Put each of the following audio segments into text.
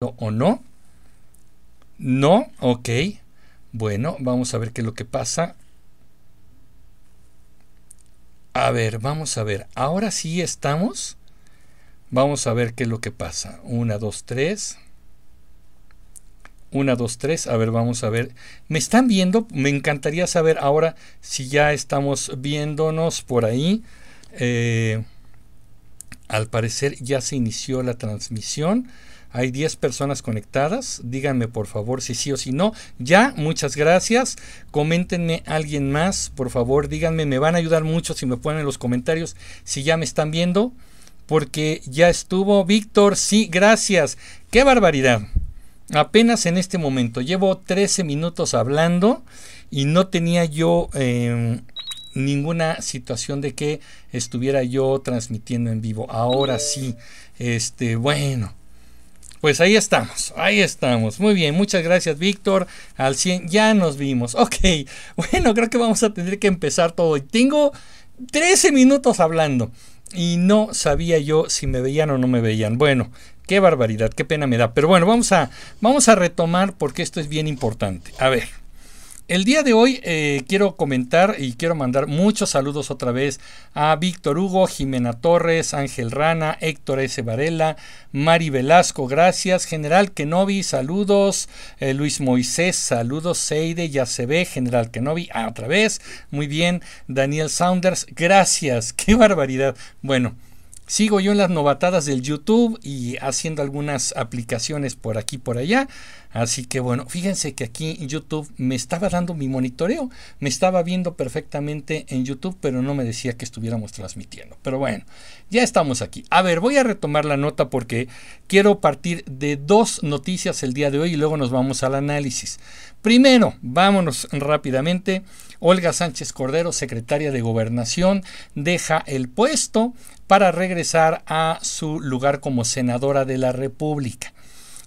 o no. No, ok. Bueno, vamos a ver qué es lo que pasa. A ver, vamos a ver. Ahora sí estamos. Vamos a ver qué es lo que pasa. Una, dos, tres. Una, dos, tres. A ver, vamos a ver. ¿Me están viendo? Me encantaría saber ahora si ya estamos viéndonos por ahí. Eh, al parecer ya se inició la transmisión. Hay 10 personas conectadas. Díganme por favor si sí o si no. Ya, muchas gracias. Coméntenme alguien más, por favor. Díganme, me van a ayudar mucho si me ponen en los comentarios si ya me están viendo. Porque ya estuvo Víctor. Sí, gracias. Qué barbaridad. Apenas en este momento. Llevo 13 minutos hablando y no tenía yo... Em, ninguna situación de que estuviera yo transmitiendo en vivo. Ahora sí, este, bueno, pues ahí estamos, ahí estamos. Muy bien, muchas gracias Víctor. Al 100 ya nos vimos. Ok, bueno, creo que vamos a tener que empezar todo. Tengo 13 minutos hablando y no sabía yo si me veían o no me veían. Bueno, qué barbaridad, qué pena me da. Pero bueno, vamos a, vamos a retomar porque esto es bien importante. A ver. El día de hoy eh, quiero comentar y quiero mandar muchos saludos otra vez a Víctor Hugo, Jimena Torres, Ángel Rana, Héctor S. Varela, Mari Velasco, gracias, General Kenobi, saludos, eh, Luis Moisés, saludos, Seide, ya se ve, General Kenobi, ah, otra vez, muy bien, Daniel Saunders, gracias, qué barbaridad. Bueno, Sigo yo en las novatadas del YouTube y haciendo algunas aplicaciones por aquí por allá. Así que bueno, fíjense que aquí YouTube me estaba dando mi monitoreo. Me estaba viendo perfectamente en YouTube, pero no me decía que estuviéramos transmitiendo. Pero bueno, ya estamos aquí. A ver, voy a retomar la nota porque quiero partir de dos noticias el día de hoy y luego nos vamos al análisis. Primero, vámonos rápidamente. Olga Sánchez Cordero, secretaria de Gobernación, deja el puesto para regresar a su lugar como senadora de la República.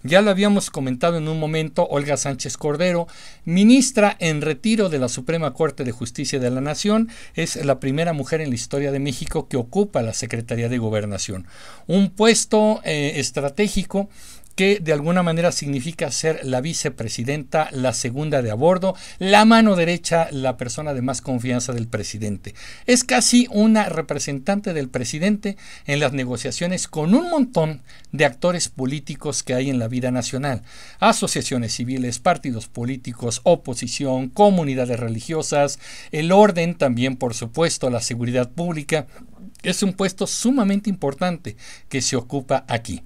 Ya lo habíamos comentado en un momento, Olga Sánchez Cordero, ministra en retiro de la Suprema Corte de Justicia de la Nación, es la primera mujer en la historia de México que ocupa la Secretaría de Gobernación. Un puesto eh, estratégico que de alguna manera significa ser la vicepresidenta, la segunda de a bordo, la mano derecha, la persona de más confianza del presidente. Es casi una representante del presidente en las negociaciones con un montón de actores políticos que hay en la vida nacional. Asociaciones civiles, partidos políticos, oposición, comunidades religiosas, el orden también, por supuesto, la seguridad pública. Es un puesto sumamente importante que se ocupa aquí.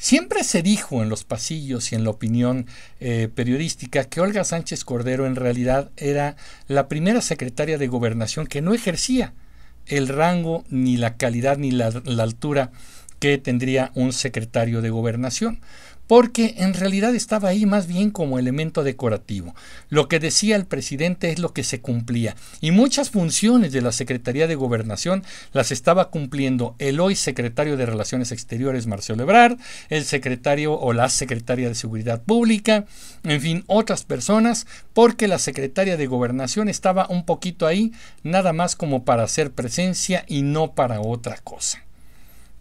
Siempre se dijo en los pasillos y en la opinión eh, periodística que Olga Sánchez Cordero en realidad era la primera secretaria de gobernación que no ejercía el rango, ni la calidad, ni la altura que tendría un secretario de gobernación porque en realidad estaba ahí más bien como elemento decorativo. Lo que decía el presidente es lo que se cumplía, y muchas funciones de la Secretaría de Gobernación las estaba cumpliendo el hoy secretario de Relaciones Exteriores Marcelo Ebrard, el secretario o la secretaria de Seguridad Pública, en fin, otras personas, porque la secretaria de Gobernación estaba un poquito ahí, nada más como para hacer presencia y no para otra cosa.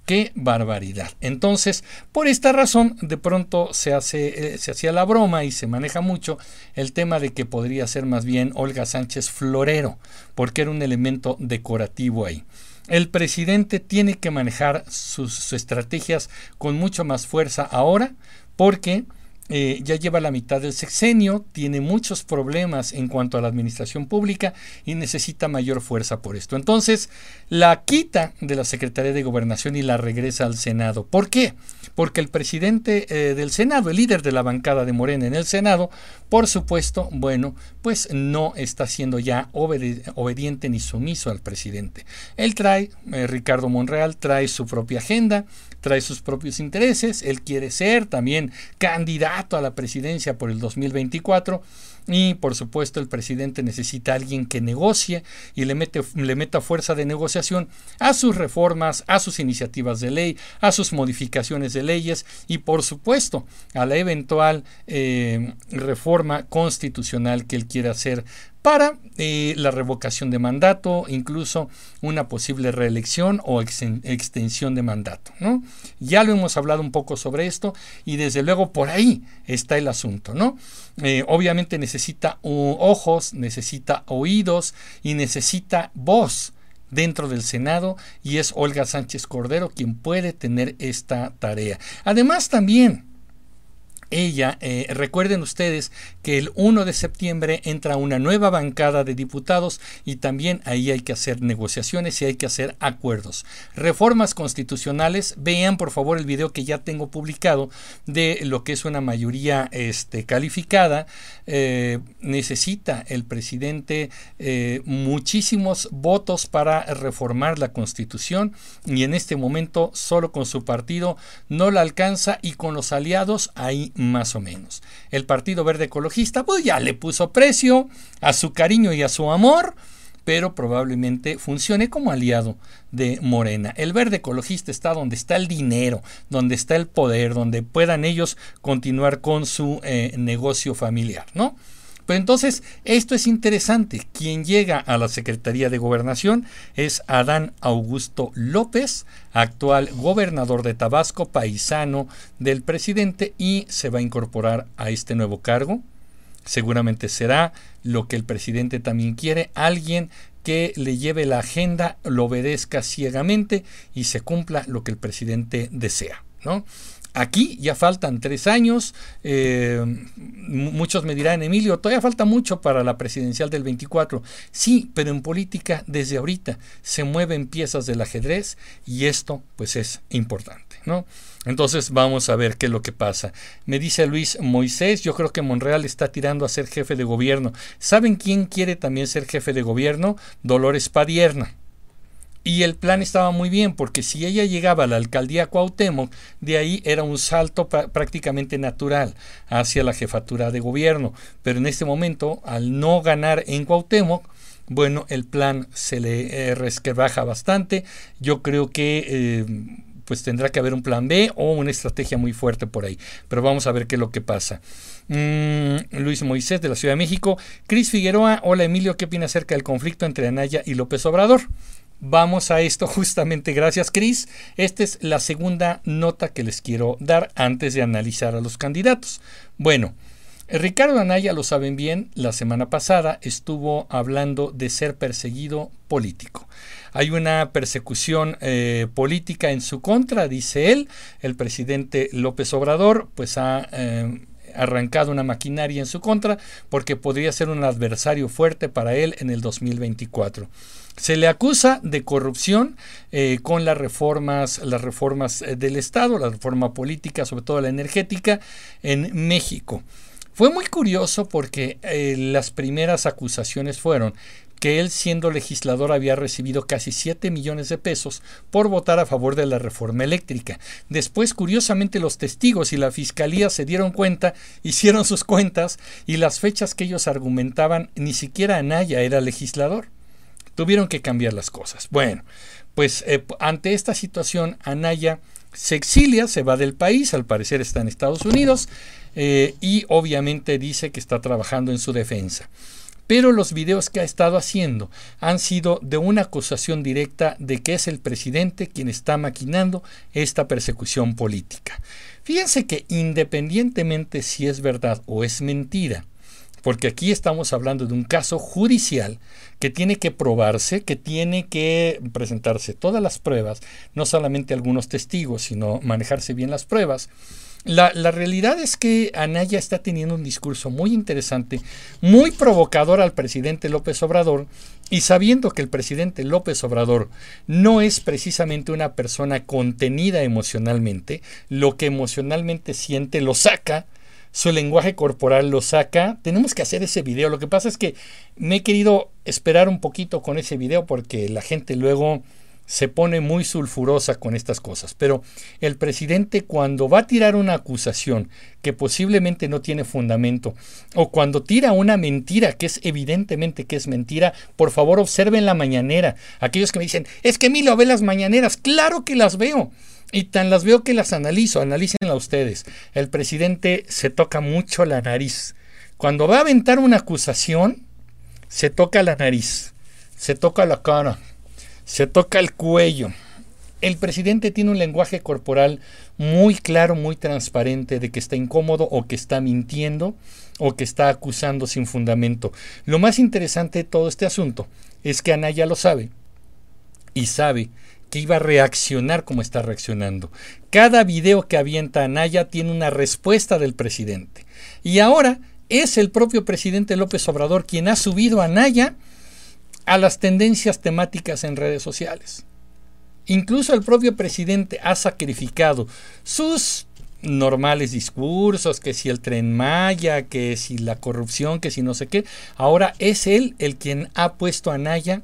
¡Qué barbaridad! Entonces, por esta razón, de pronto se, hace, eh, se hacía la broma y se maneja mucho el tema de que podría ser más bien Olga Sánchez Florero, porque era un elemento decorativo ahí. El presidente tiene que manejar sus estrategias con mucho más fuerza ahora, porque eh, ya lleva la mitad del sexenio, tiene muchos problemas en cuanto a la administración pública y necesita mayor fuerza por esto. Entonces, la quita de la Secretaría de Gobernación y la regresa al Senado. ¿Por qué? Porque el presidente eh, del Senado, el líder de la bancada de Morena en el Senado, por supuesto, bueno, pues no está siendo ya obediente ni sumiso al presidente. Él trae, eh, Ricardo Monreal trae su propia agenda, trae sus propios intereses, él quiere ser también candidato a la presidencia por el 2024 y por supuesto el presidente necesita a alguien que negocie y le, mete, meta fuerza de negociación a sus reformas, a sus iniciativas de ley, a sus modificaciones de leyes y por supuesto a la eventual eh, reforma constitucional que él quiera hacer para eh, la revocación de mandato, incluso una posible reelección o extensión de mandato. ¿no? Ya lo hemos hablado un poco sobre esto y desde luego por ahí está el asunto. ¿no? Eh, obviamente necesita ojos, necesita oídos y necesita voz dentro del Senado y es Olga Sánchez Cordero quien puede tener esta tarea. Además también ella, eh, recuerden ustedes que el 1 de septiembre entra una nueva bancada de diputados y también ahí hay que hacer negociaciones y hay que hacer acuerdos. Reformas constitucionales, vean por favor el video que ya tengo publicado de lo que es una mayoría este, calificada. Eh, necesita el presidente eh, muchísimos votos para reformar la constitución y en este momento solo con su partido no la alcanza y con los aliados ahí más o menos. El Partido Verde Ecologista pues ya le puso precio a su cariño y a su amor, pero probablemente funcione como aliado de Morena. El verde ecologista está donde está el dinero, donde está el poder, donde puedan ellos continuar con su eh, negocio familiar, ¿no? Pero entonces, esto es interesante. Quien llega a la Secretaría de Gobernación es Adán Augusto López, actual gobernador de Tabasco, paisano del presidente, y se va a incorporar a este nuevo cargo. Seguramente será lo que el presidente también quiere, alguien que le lleve la agenda, lo obedezca ciegamente y se cumpla lo que el presidente desea. ¿no? Aquí ya faltan tres años. Eh, muchos me dirán, Emilio, todavía falta mucho para la presidencial del 24. Sí, pero en política desde ahorita se mueven piezas del ajedrez y esto pues es importante, ¿no? Entonces vamos a ver qué es lo que pasa. Me dice Luis Moisés, yo creo que Monreal está tirando a ser jefe de gobierno. ¿Saben quién quiere también ser jefe de gobierno? Dolores Padierna. Y el plan estaba muy bien, porque si ella llegaba a la alcaldía Cuauhtémoc, de ahí era un salto prácticamente natural hacia la jefatura de gobierno. Pero en este momento, al no ganar en Cuauhtémoc, bueno, el plan se le eh, resquebraja bastante. Yo creo que eh, pues tendrá que haber un plan B o una estrategia muy fuerte por ahí. Pero vamos a ver qué es lo que pasa. Mm, Luis Moisés de la Ciudad de México. Cris Figueroa, hola Emilio, ¿qué opina acerca del conflicto entre Anaya y López Obrador? Vamos a esto justamente. Gracias, Cris. Esta es la segunda nota que les quiero dar antes de analizar a los candidatos. Bueno, Ricardo Anaya, lo saben bien, la semana pasada estuvo hablando de ser perseguido político. Hay una persecución eh, política en su contra, dice él. El presidente López Obrador, pues ha eh, arrancado una maquinaria en su contra porque podría ser un adversario fuerte para él en el 2024. Se le acusa de corrupción eh, con las reformas, las reformas eh, del Estado, la reforma política, sobre todo la energética, en México. Fue muy curioso porque eh, las primeras acusaciones fueron que él siendo legislador había recibido casi 7 millones de pesos por votar a favor de la reforma eléctrica. Después, curiosamente, los testigos y la fiscalía se dieron cuenta, hicieron sus cuentas y las fechas que ellos argumentaban, ni siquiera Anaya era legislador. Tuvieron que cambiar las cosas. Bueno, pues eh, ante esta situación, Anaya se exilia, se va del país, al parecer está en Estados Unidos, eh, y obviamente dice que está trabajando en su defensa. Pero los videos que ha estado haciendo han sido de una acusación directa de que es el presidente quien está maquinando esta persecución política. Fíjense que independientemente si es verdad o es mentira, porque aquí estamos hablando de un caso judicial que tiene que probarse, que tiene que presentarse todas las pruebas, no solamente algunos testigos, sino manejarse bien las pruebas. La, realidad es que Anaya está teniendo un discurso muy interesante, muy provocador al presidente López Obrador, y sabiendo que el presidente López Obrador no es precisamente una persona contenida emocionalmente, lo que emocionalmente siente lo saca su lenguaje corporal lo saca. Tenemos que hacer ese video. Lo que pasa es que me he querido esperar un poquito con ese video porque la gente luego se pone muy sulfurosa con estas cosas. Pero el presidente cuando va a tirar una acusación que posiblemente no tiene fundamento o cuando tira una mentira que es evidentemente que es mentira, por favor observen la mañanera. Aquellos que me dicen, es que Milo ve las mañaneras. Claro que las veo. Y tan las veo que las analizo, analícenla ustedes. El presidente se toca mucho la nariz. Cuando va a aventar una acusación, se toca la nariz, se toca la cara, se toca el cuello. El presidente tiene un lenguaje corporal muy claro, muy transparente de que está incómodo o que está mintiendo o que está acusando sin fundamento. Lo más interesante de todo este asunto es que Anaya lo sabe y sabe que iba a reaccionar como está reaccionando. Cada video que avienta Anaya tiene una respuesta del presidente. Y ahora es el propio presidente López Obrador quien ha subido a Anaya a las tendencias temáticas en redes sociales. Incluso el propio presidente ha sacrificado sus normales discursos, que si el tren Maya, que si la corrupción, que si no sé qué. Ahora es él el quien ha puesto a Anaya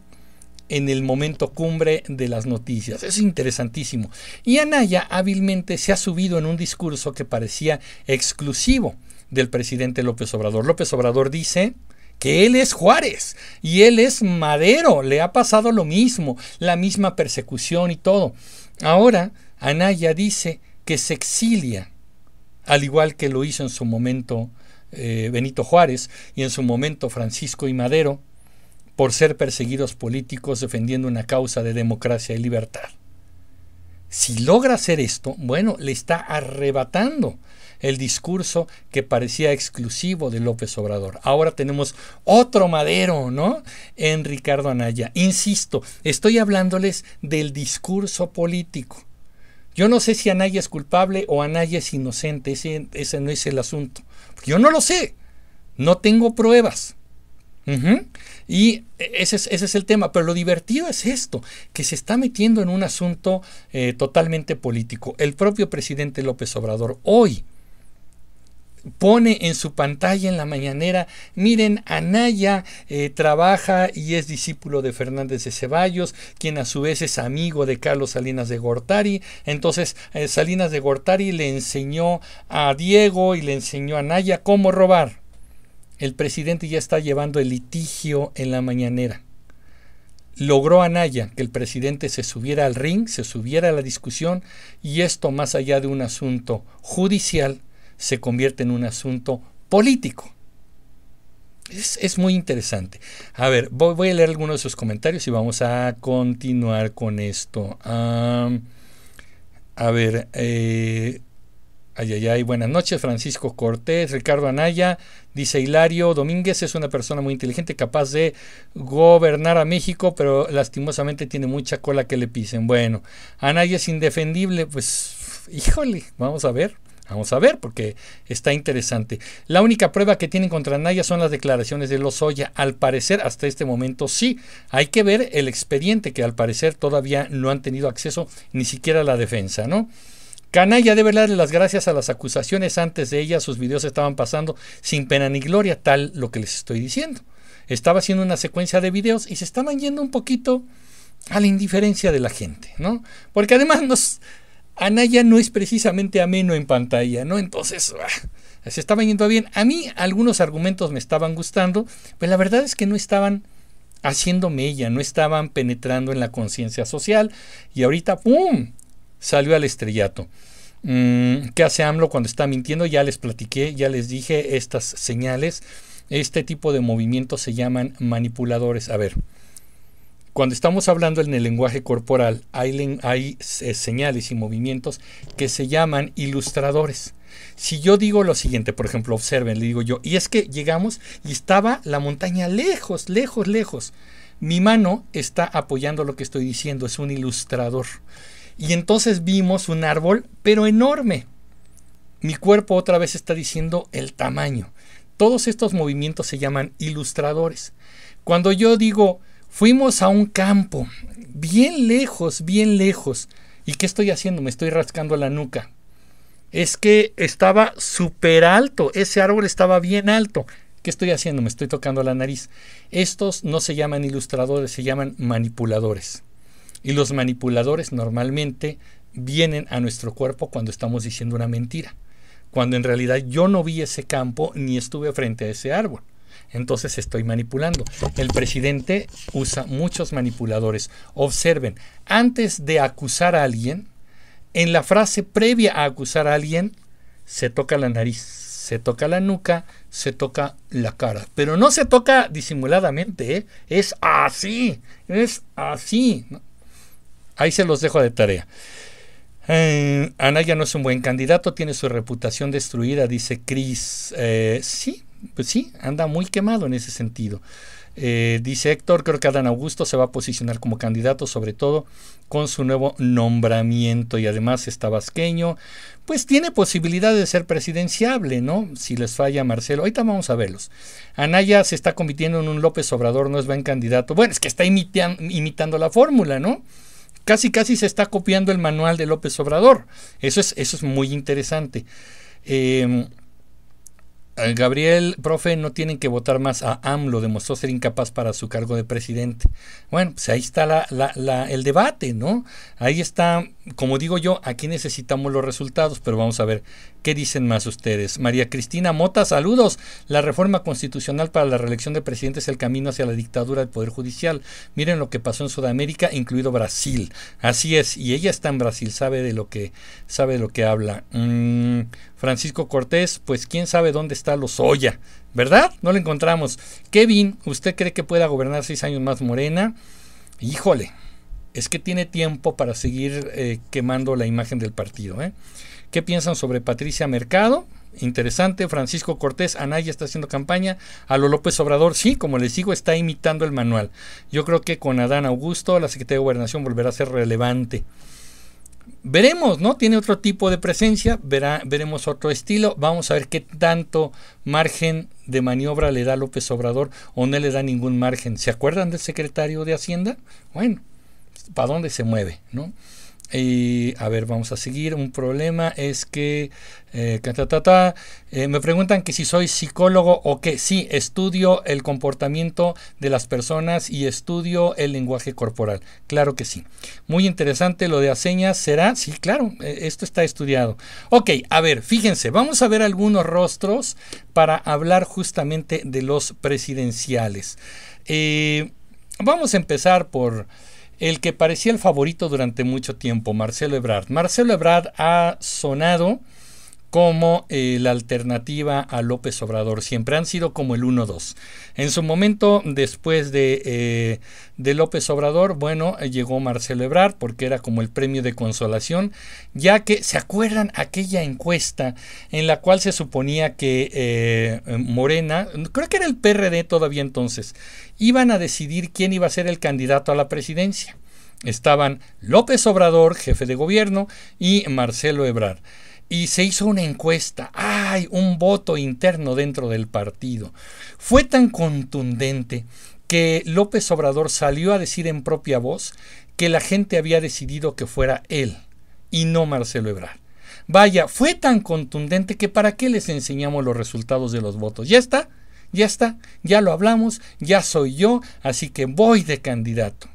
en el momento cumbre de las noticias. Es interesantísimo. Y Anaya hábilmente se ha subido en un discurso que parecía exclusivo del presidente López Obrador. López Obrador dice que él es Juárez y él es Madero, le ha pasado lo mismo, la misma persecución y todo. Ahora Anaya dice que se exilia, al igual que lo hizo en su momento eh, Benito Juárez y en su momento Francisco y Madero, por ser perseguidos políticos defendiendo una causa de democracia y libertad. Si logra hacer esto, bueno, le está arrebatando el discurso que parecía exclusivo de López Obrador. Ahora tenemos otro madero, ¿no? En Ricardo Anaya. Insisto, estoy hablándoles del discurso político. Yo no sé si Anaya es culpable o Anaya es inocente, ese, ese no es el asunto. Yo no lo sé, no tengo pruebas. Y ese es, ese es, el tema. Pero lo divertido es esto, que se está metiendo en un asunto eh, totalmente político. El propio presidente López Obrador hoy pone en su pantalla en la mañanera, miren, Anaya eh, trabaja y es discípulo de Fernández de Ceballos, quien a su vez es amigo de Carlos Salinas de Gortari. Entonces, eh, Salinas de Gortari le enseñó a Diego y le enseñó a Anaya cómo robar el presidente ya está llevando el litigio en la mañanera. Logró Anaya que el presidente se subiera al ring, se subiera a la discusión y esto más allá de un asunto judicial se convierte en un asunto político. Es, muy interesante. A ver, voy, a leer algunos de sus comentarios y vamos a continuar con esto. a ver, eh, Ay, ay, ay, buenas noches, Francisco Cortés, Ricardo Anaya, dice Hilario Domínguez, es una persona muy inteligente, capaz de gobernar a México, pero lastimosamente tiene mucha cola que le pisen. Bueno, Anaya es indefendible, pues, híjole, vamos a ver. Vamos a ver, porque está interesante. La única prueba que tienen contra Anaya son las declaraciones de Lozoya. Al parecer, hasta este momento sí. Hay que ver el expediente, que al parecer todavía no han tenido acceso ni siquiera a la defensa, ¿no? Canalla debe darle las gracias a las acusaciones. Antes de ella sus videos estaban pasando sin pena ni gloria, tal lo que les estoy diciendo. Estaba haciendo una secuencia de videos y se estaban yendo un poquito a la indiferencia de la gente, ¿no? Porque además nos, Anaya no es precisamente ameno en pantalla, ¿no? Entonces, ah, se estaban yendo bien. A mí algunos argumentos me estaban gustando, pero la verdad es que no estaban haciendo mella, no estaban penetrando en la conciencia social y ahorita, ¡pum! Salió al estrellato. Mm, ¿Qué hace AMLO cuando está mintiendo? Ya les platiqué, ya les dije estas señales. Este tipo de movimientos se llaman manipuladores. A ver, cuando estamos hablando en el lenguaje corporal, hay, eh, señales y movimientos que se llaman ilustradores. Si yo digo lo siguiente, por ejemplo, observen, le digo yo, y es que llegamos y estaba la montaña lejos, lejos, lejos. Mi mano está apoyando lo que estoy diciendo, es un ilustrador. Y entonces vimos un árbol, pero enorme. Mi cuerpo otra vez está diciendo el tamaño. Todos estos movimientos se llaman ilustradores. Cuando yo digo, fuimos a un campo, bien lejos, bien lejos, ¿y qué estoy haciendo? Me estoy rascando la nuca. Es que estaba súper alto, ese árbol estaba bien alto. ¿Qué estoy haciendo? Me estoy tocando la nariz. Estos no se llaman ilustradores, se llaman manipuladores. Y los manipuladores normalmente vienen a nuestro cuerpo cuando estamos diciendo una mentira, cuando en realidad yo no vi ese campo ni estuve frente a ese árbol. Entonces estoy manipulando. El presidente usa muchos manipuladores. Observen, antes de acusar a alguien, en la frase previa a acusar a alguien, se toca la nariz, se toca la nuca, se toca la cara. Pero no se toca disimuladamente, ¿eh? es así, es así. Ahí se los dejo de tarea. Eh, Anaya no es un buen candidato, tiene su reputación destruida, dice Cris. Eh, sí, pues sí, anda muy quemado en ese sentido. Eh, dice Héctor, creo que Adán Augusto se va a posicionar como candidato, sobre todo con su nuevo nombramiento y además está vasqueño, pues tiene posibilidad de ser presidenciable, ¿no? Si les falla Marcelo. Ahorita vamos a verlos. Anaya se está convirtiendo en un López Obrador, no es buen candidato. Bueno, es que está imitando la fórmula, ¿no? Casi, casi se está copiando el manual de López Obrador. Eso es, eso es muy interesante. Eh, eh, Gabriel, profe, no tienen que votar más a AMLO, demostró ser incapaz para su cargo de presidente. Bueno, pues ahí está el debate, ¿no? Ahí está, como digo yo, aquí necesitamos los resultados, pero vamos a ver qué dicen más ustedes. María Cristina Mota, saludos. La reforma constitucional para la reelección de presidente es el camino hacia la dictadura del Poder Judicial. Miren lo que pasó en Sudamérica, incluido Brasil. Así es, y ella está en Brasil, sabe de lo que, sabe de lo que habla. Mm, Francisco Cortés, pues quién sabe dónde está Lozoya, ¿verdad? No lo encontramos. Kevin, ¿usted cree que pueda gobernar seis años más Morena? Híjole, es que tiene tiempo para seguir eh, quemando la imagen del partido. ¿eh? ¿Qué piensan sobre Patricia Mercado? Interesante, Francisco Cortés, Anaya está haciendo campaña, a lo López Obrador, sí, como les digo, está imitando el manual. Yo creo que con Adán Augusto la Secretaría de Gobernación volverá a ser relevante veremos, ¿no? Tiene otro tipo de presencia, verá, veremos otro estilo. Vamos a ver qué tanto margen de maniobra le da López Obrador o no le da ningún margen. ¿Se acuerdan del secretario de Hacienda? Bueno, ¿para dónde se mueve, no? Y a ver, vamos a seguir. Un problema es que eh, eh, me preguntan que si soy psicólogo o que sí, estudio el comportamiento de las personas y estudio el lenguaje corporal. Claro que sí. Muy interesante lo de Aseñas. ¿Será? Sí, claro, eh, esto está estudiado. Ok, a ver, fíjense, vamos a ver algunos rostros para hablar justamente de los presidenciales. vamos a empezar por el que parecía el favorito durante mucho tiempo, Marcelo Ebrard. Marcelo Ebrard ha sonado como eh, la alternativa a López Obrador. Siempre han sido como el 1-2. En su momento, después de, eh, de, López Obrador, bueno, llegó Marcelo Ebrard porque era como el premio de consolación, ya que, ¿se acuerdan aquella encuesta en la cual se suponía que eh, Morena, creo que era el PRD todavía entonces, iban a decidir quién iba a ser el candidato a la presidencia? Estaban López Obrador, jefe de gobierno, y Marcelo Ebrard y se hizo una encuesta. ¡Ay! Un voto interno dentro del partido. Fue tan contundente que López Obrador salió a decir en propia voz que la gente había decidido que fuera él y no Marcelo Ebrard. Vaya, fue tan contundente que para qué les enseñamos los resultados de los votos. Ya está, ya está, ya lo hablamos, ya soy yo, así que voy de candidato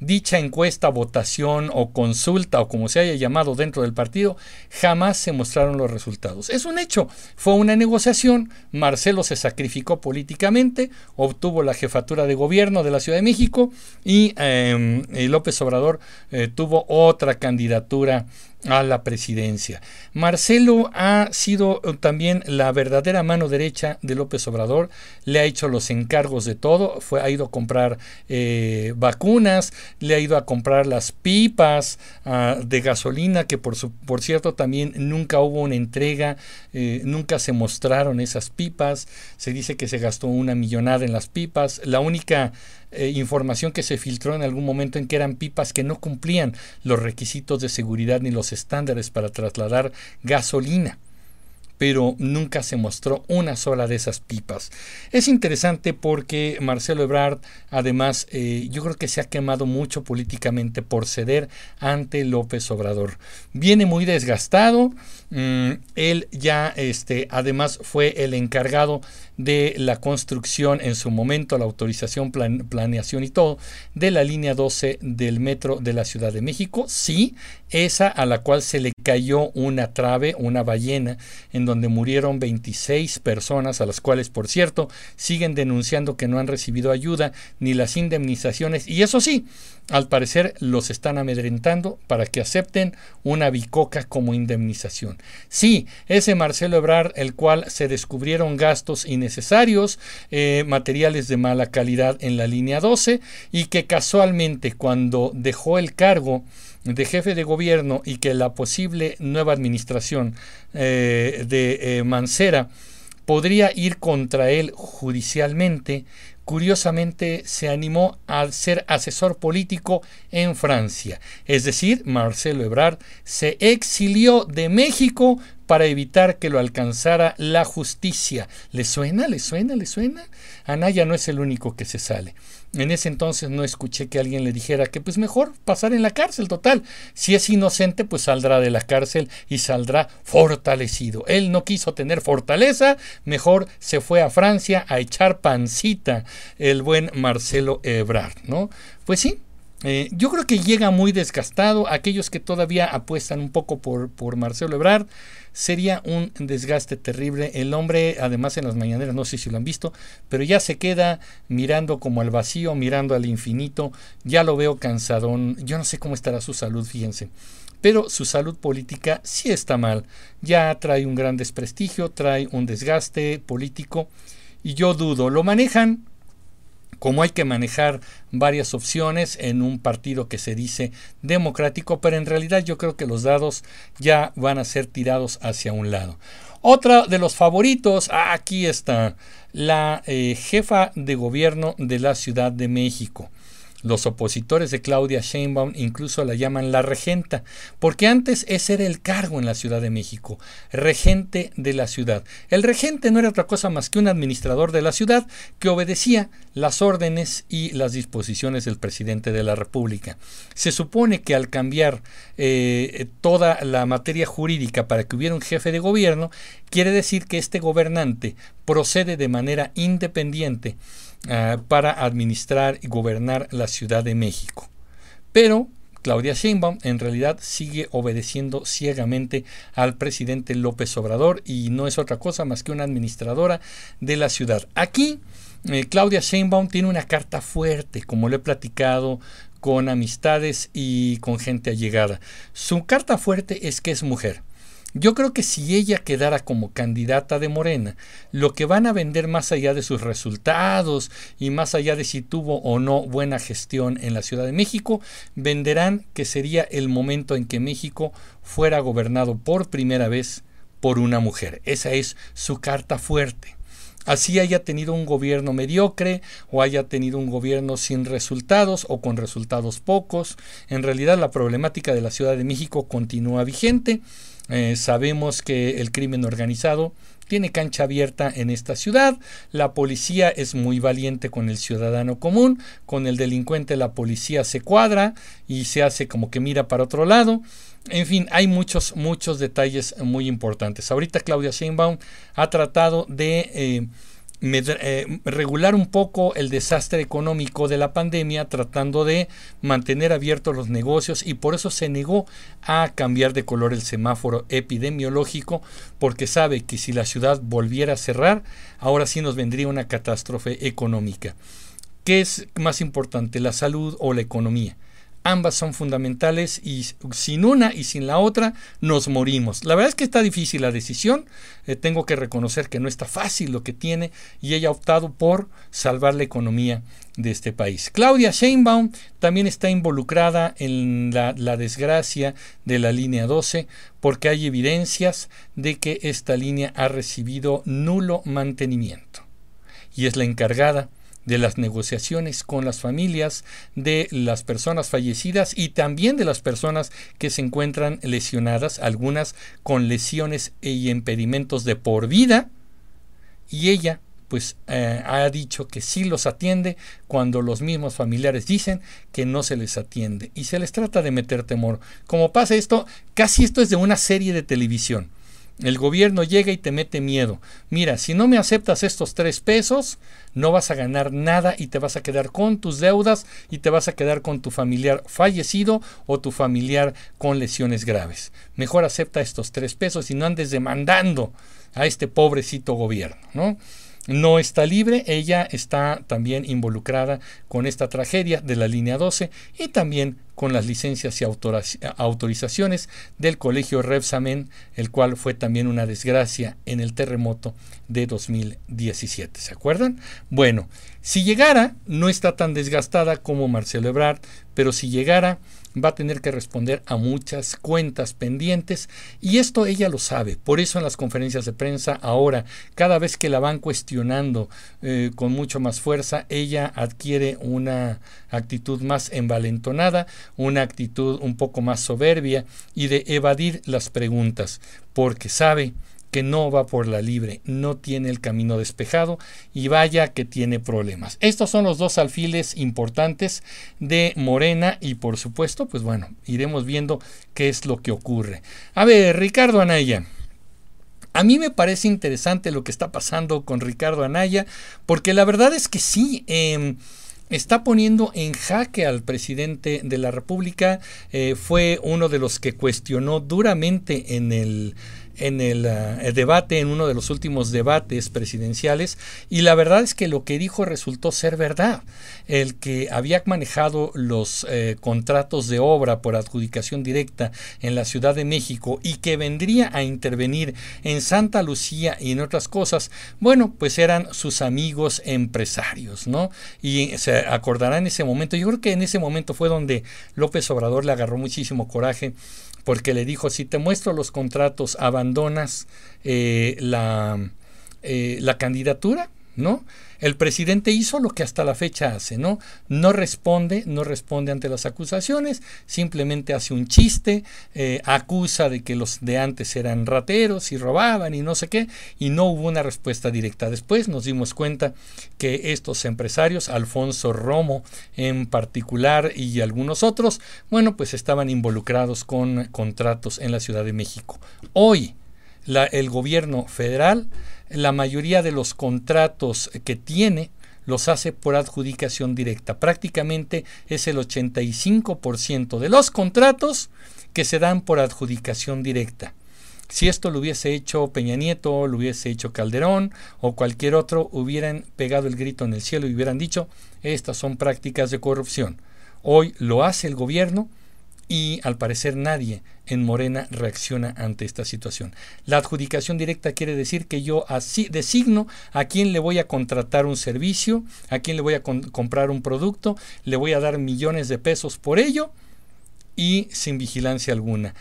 dicha encuesta, votación o consulta o como se haya llamado dentro del partido, jamás se mostraron los resultados. Es un hecho, fue una negociación, Marcelo se sacrificó políticamente, obtuvo la jefatura de gobierno de la Ciudad de México y em, López Obrador eh, tuvo otra candidatura a la presidencia. Marcelo ha sido eh, también la verdadera mano derecha de López Obrador, le ha hecho los encargos de todo, fue, ha ido a comprar eh, vacunas, le ha ido a comprar las pipas ah, de gasolina, que por, su, por cierto también nunca hubo una entrega, eh, nunca se mostraron esas pipas, se dice que se gastó una millonada en las pipas, la única eh, información que se filtró en algún momento en que eran pipas que no cumplían los requisitos de seguridad ni los estándares para trasladar gasolina pero nunca se mostró una sola de esas pipas. Es interesante porque Marcelo Ebrard, además, eh, yo creo que se ha quemado mucho políticamente por ceder ante López Obrador. Viene muy desgastado, mm, él ya, este, además, fue el encargado de la construcción en su momento, la autorización, planeación y todo, de la línea 12 del metro de la Ciudad de México. Sí, esa a la cual se le cayó una trave, una ballena, en donde murieron 26 personas, a las cuales, por cierto, siguen denunciando que no han recibido ayuda ni las indemnizaciones. Y eso sí, al parecer los están amedrentando para que acepten una bicoca como indemnización. Sí, ese Marcelo Ebrard, el cual se descubrieron gastos innecesarios, eh, materiales de mala calidad en la línea 12 y que casualmente cuando dejó el cargo de jefe de gobierno y que la posible nueva administración eh, de eh, Mancera podría ir contra él judicialmente, curiosamente se animó a ser asesor político en Francia. Es decir, Marcelo Ebrard se exilió de México para evitar que lo alcanzara la justicia. ¿Le suena? ¿Le suena? ¿Le suena? Anaya no es el único que se sale. En ese entonces no escuché que alguien le dijera que pues mejor pasar en la cárcel total. Si es inocente, pues saldrá de la cárcel y saldrá fortalecido. Él no quiso tener fortaleza, mejor se fue a Francia a echar pancita el buen Marcelo Ebrard, ¿no? Pues sí, eh, yo creo que llega muy desgastado. Aquellos que todavía apuestan un poco por, por Marcelo Ebrard, sería un desgaste terrible. El hombre, además en las mañaneras, no sé si lo han visto, pero ya se queda mirando como al vacío, mirando al infinito. Ya lo veo cansadón. Yo no sé cómo estará su salud, fíjense. Pero su salud política sí está mal. Ya trae un gran desprestigio, trae un desgaste político. Y yo dudo, lo manejan como hay que manejar varias opciones en un partido que se dice democrático, pero en realidad yo creo que los dados ya van a ser tirados hacia un lado. Otra de los favoritos, aquí está, la eh, jefa de gobierno de la Ciudad de México. Los opositores de Claudia Sheinbaum incluso la llaman la regenta, porque antes ese era el cargo en la Ciudad de México, regente de la ciudad. El regente no era otra cosa más que un administrador de la ciudad que obedecía las órdenes y las disposiciones del presidente de la República. Se supone que al cambiar eh, toda la materia jurídica para que hubiera un jefe de gobierno, quiere decir que este gobernante procede de manera independiente Ah, para administrar y gobernar la Ciudad de México. Pero Claudia Sheinbaum en realidad sigue obedeciendo ciegamente al presidente López Obrador y no es otra cosa más que una administradora de la ciudad. Aquí eh, Claudia Sheinbaum tiene una carta fuerte, como le he platicado con amistades y con gente allegada. Su carta fuerte es que es mujer. Yo creo que si ella quedara como candidata de Morena, lo que van a vender más allá de sus resultados y más allá de si tuvo o no buena gestión en la Ciudad de México, venderán que sería el momento en que México fuera gobernado por primera vez por una mujer. Esa es su carta fuerte. Así haya tenido un gobierno mediocre o haya tenido un gobierno sin resultados o con resultados pocos, en realidad la problemática de la Ciudad de México continúa vigente eh, sabemos que el crimen organizado tiene cancha abierta en esta ciudad. La policía es muy valiente con el ciudadano común. Con el delincuente la policía se cuadra y se hace como que mira para otro lado. En fin, hay muchos, muchos detalles muy importantes. Ahorita Claudia Sheinbaum ha tratado de... Eh, regular un poco el desastre económico de la pandemia tratando de mantener abiertos los negocios y por eso se negó a cambiar de color el semáforo epidemiológico porque sabe que si la ciudad volviera a cerrar ahora sí nos vendría una catástrofe económica. ¿Qué es más importante, la salud o la economía? Ambas son fundamentales y sin una y sin la otra nos morimos. La verdad es que está difícil la decisión. Eh, tengo que reconocer que no está fácil lo que tiene y ella ha optado por salvar la economía de este país. Claudia Sheinbaum también está involucrada en la, la, desgracia de la línea 12 porque hay evidencias de que esta línea ha recibido nulo mantenimiento y es la encargada de las negociaciones con las familias de las personas fallecidas y también de las personas que se encuentran lesionadas, algunas con lesiones y impedimentos de por vida, y ella pues eh, ha dicho que sí los atiende cuando los mismos familiares dicen que no se les atiende y se les trata de meter temor. Como pasa esto, casi esto es de una serie de televisión. El gobierno llega y te mete miedo. Mira, si no me aceptas estos tres pesos, no vas a ganar nada y te vas a quedar con tus deudas y te vas a quedar con tu familiar fallecido o tu familiar con lesiones graves. Mejor acepta estos tres pesos y no andes demandando a este pobrecito gobierno, ¿no? No está libre, ella está también involucrada con esta tragedia de la línea 12 y también con las licencias y autorizaciones del colegio Repsamen, el cual fue también una desgracia en el terremoto de 2017. ¿Se acuerdan? Bueno, si llegara, no está tan desgastada como Marcelo Ebrard, pero si llegara, va a tener que responder a muchas cuentas pendientes y esto ella lo sabe. Por eso en las conferencias de prensa ahora, cada vez que la van cuestionando eh, con mucho más fuerza, ella adquiere una actitud más envalentonada, una actitud un poco más soberbia y de evadir las preguntas, porque sabe que no va por la libre, no tiene el camino despejado y vaya que tiene problemas. Estos son los dos alfiles importantes de Morena y por supuesto, pues bueno, iremos viendo qué es lo que ocurre. A ver, Ricardo Anaya. A mí me parece interesante lo que está pasando con Ricardo Anaya, porque la verdad es que sí, em, está poniendo en jaque al presidente de la República. Eh, fue uno de los que cuestionó duramente en el en el, eh, debate, en uno de los últimos debates presidenciales, y la verdad es que lo que dijo resultó ser verdad. El que había manejado los eh, contratos de obra por adjudicación directa en la Ciudad de México y que vendría a intervenir en Santa Lucía y en otras cosas, bueno, pues eran sus amigos empresarios, ¿no? Y se acordará en ese momento, yo creo que en ese momento fue donde López Obrador le agarró muchísimo coraje porque le dijo, si te muestro los contratos, abandonas eh, la, eh, la candidatura, ¿no? El presidente hizo lo que hasta la fecha hace, ¿no? No responde, no responde ante las acusaciones, simplemente hace un chiste, eh, acusa de que los de antes eran rateros y robaban y no sé qué, y no hubo una respuesta directa. Después nos dimos cuenta que estos empresarios, Alfonso Romo en particular y algunos otros, bueno, pues estaban involucrados con contratos en la Ciudad de México. Hoy, el gobierno federal la mayoría de los contratos que tiene los hace por adjudicación directa. Prácticamente es el 85% de los contratos que se dan por adjudicación directa. Si esto lo hubiese hecho Peña Nieto, lo hubiese hecho Calderón o cualquier otro, hubieran pegado el grito en el cielo y hubieran dicho, estas son prácticas de corrupción. Hoy lo hace el gobierno y al parecer nadie en Morena reacciona ante esta situación. La adjudicación directa quiere decir que yo así designo a quién le voy a contratar un servicio, a quién le voy a comprar un producto, le voy a dar millones de pesos por ello y sin vigilancia alguna.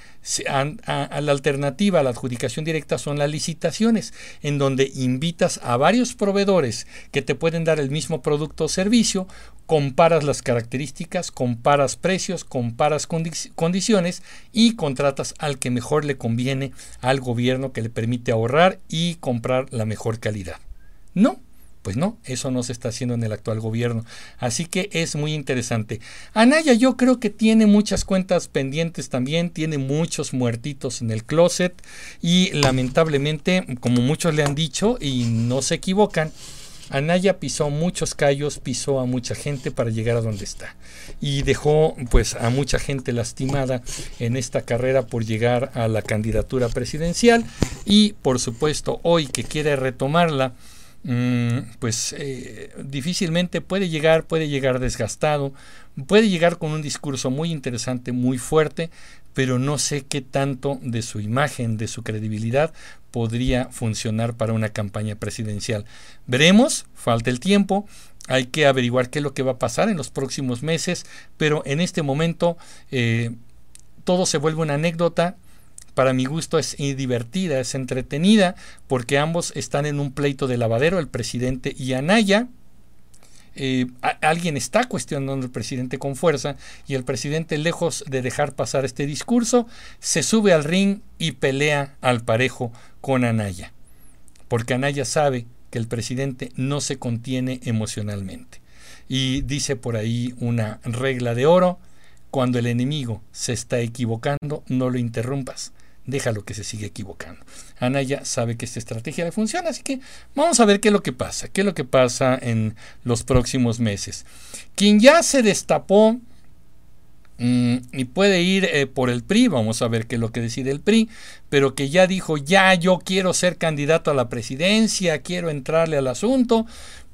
A, la alternativa a la adjudicación directa son las licitaciones, en donde invitas a varios proveedores que te pueden dar el mismo producto o servicio, comparas las características, comparas precios, comparas condiciones y contratas al que mejor le conviene al gobierno que le permite ahorrar y comprar la mejor calidad. No, pues no, eso no se está haciendo en el actual gobierno. Así que es muy interesante. Anaya yo creo que tiene muchas cuentas pendientes también, tiene muchos muertitos en el closet y lamentablemente, como muchos le han dicho y no se equivocan, Anaya pisó muchos callos, pisó a mucha gente para llegar a donde está y dejó pues a mucha gente lastimada en esta carrera por llegar a la candidatura presidencial y por supuesto hoy que quiere retomarla pues eh, difícilmente puede llegar, puede llegar desgastado, puede llegar con un discurso muy interesante, muy fuerte, pero no sé qué tanto de su imagen, de su credibilidad podría funcionar para una campaña presidencial. Veremos, falta el tiempo, hay que averiguar qué es lo que va a pasar en los próximos meses, pero en este momento eh, todo se vuelve una anécdota, para mi gusto es divertida, es entretenida, porque ambos están en un pleito de lavadero, el presidente y Anaya. Eh, alguien está cuestionando al presidente con fuerza y el presidente, lejos de dejar pasar este discurso, se sube al ring y pelea al parejo con Anaya. Porque Anaya sabe que el presidente no se contiene emocionalmente. Y dice por ahí una regla de oro, cuando el enemigo se está equivocando, no lo interrumpas déjalo que se siga equivocando. Anaya sabe que esta estrategia le funciona, así que vamos a ver qué es lo que pasa, qué es lo que pasa en los próximos meses. Quien ya se destapó Mm, y puede ir eh, por el PRI, vamos a ver qué es lo que decide el PRI, pero que ya dijo, ya yo quiero ser candidato a la presidencia, quiero entrarle al asunto,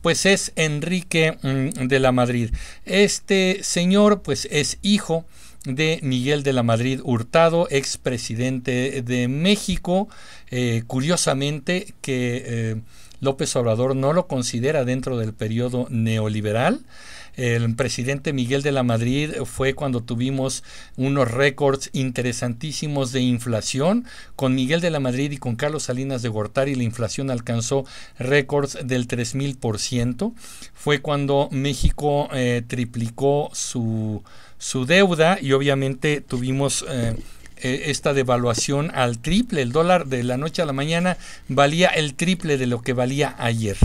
pues es Enrique mm, de la Madrid. Este señor pues es hijo de Miguel de la Madrid Hurtado, expresidente de México. Eh, curiosamente que eh, López Obrador no lo considera dentro del periodo neoliberal. El presidente Miguel de la Madrid fue cuando tuvimos unos récords interesantísimos de inflación. Con Miguel de la Madrid y con Carlos Salinas de Gortari la inflación alcanzó récords del 3000%. Fue cuando México eh, triplicó su, su, deuda y obviamente tuvimos... Eh, eh, esta devaluación al triple. El dólar de la noche a la mañana valía el triple de lo que valía ayer.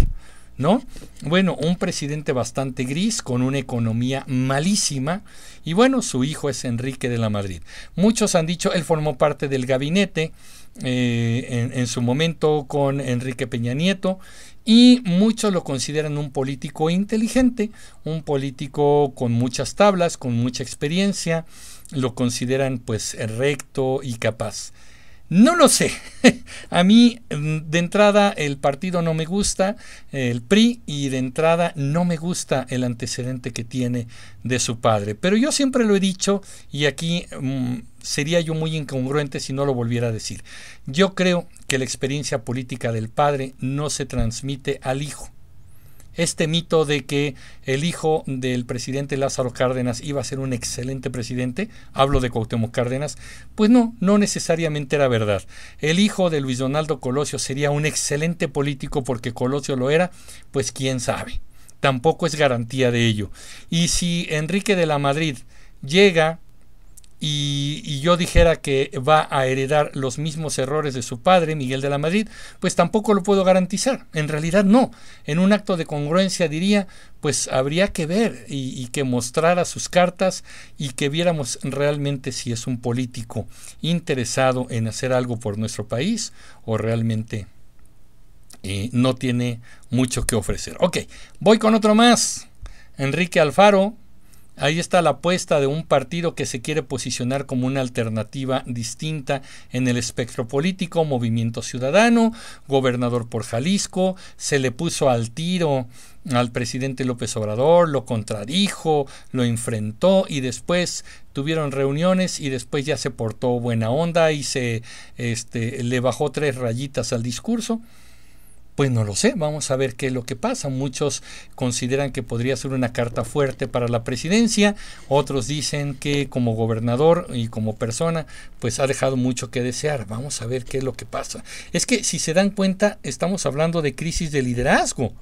¿No? Bueno, un presidente bastante gris, con una economía malísima, y bueno, su hijo es Enrique de la Madrid. Muchos han dicho, él formó parte del gabinete eh, en, su momento con Enrique Peña Nieto, y muchos lo consideran un político inteligente, un político con muchas tablas, con mucha experiencia, lo consideran pues recto y capaz. No lo sé. A mí, mm, de entrada, el partido no me gusta, el PRI, y de entrada no me gusta el antecedente que tiene de su padre. Pero yo siempre lo he dicho, y aquí mm, sería yo muy incongruente si no lo volviera a decir. Yo creo que la experiencia política del padre no se transmite al hijo este mito de que el hijo del presidente Lázaro Cárdenas iba a ser un excelente presidente, hablo de Cuauhtémoc Cárdenas, pues no, no necesariamente era verdad. El hijo de Luis Donaldo Colosio sería un excelente político porque Colosio lo era, pues quién sabe. Tampoco es garantía de ello. Y si Enrique de la Madrid llega y, yo dijera que va a heredar los mismos errores de su padre, Miguel de la Madrid, pues tampoco lo puedo garantizar. En realidad no. En un acto de congruencia diría, pues habría que ver y, que mostrara sus cartas y que viéramos realmente si es un político interesado en hacer algo por nuestro país o realmente eh, no tiene mucho que ofrecer. Ok, voy con otro más. Enrique Alfaro, Ahí está la apuesta de un partido que se quiere posicionar como una alternativa distinta en el espectro político, Movimiento Ciudadano, gobernador por Jalisco, se le puso al tiro al presidente López Obrador, lo contradijo, lo enfrentó y después tuvieron reuniones y después ya se portó buena onda y se este, le bajó tres rayitas al discurso. Pues no lo sé, vamos a ver qué es lo que pasa. Muchos consideran que podría ser una carta fuerte para la presidencia, otros dicen que como gobernador y como persona, pues ha dejado mucho que desear. Vamos a ver qué es lo que pasa. Es que si se dan cuenta, estamos hablando de crisis de liderazgo.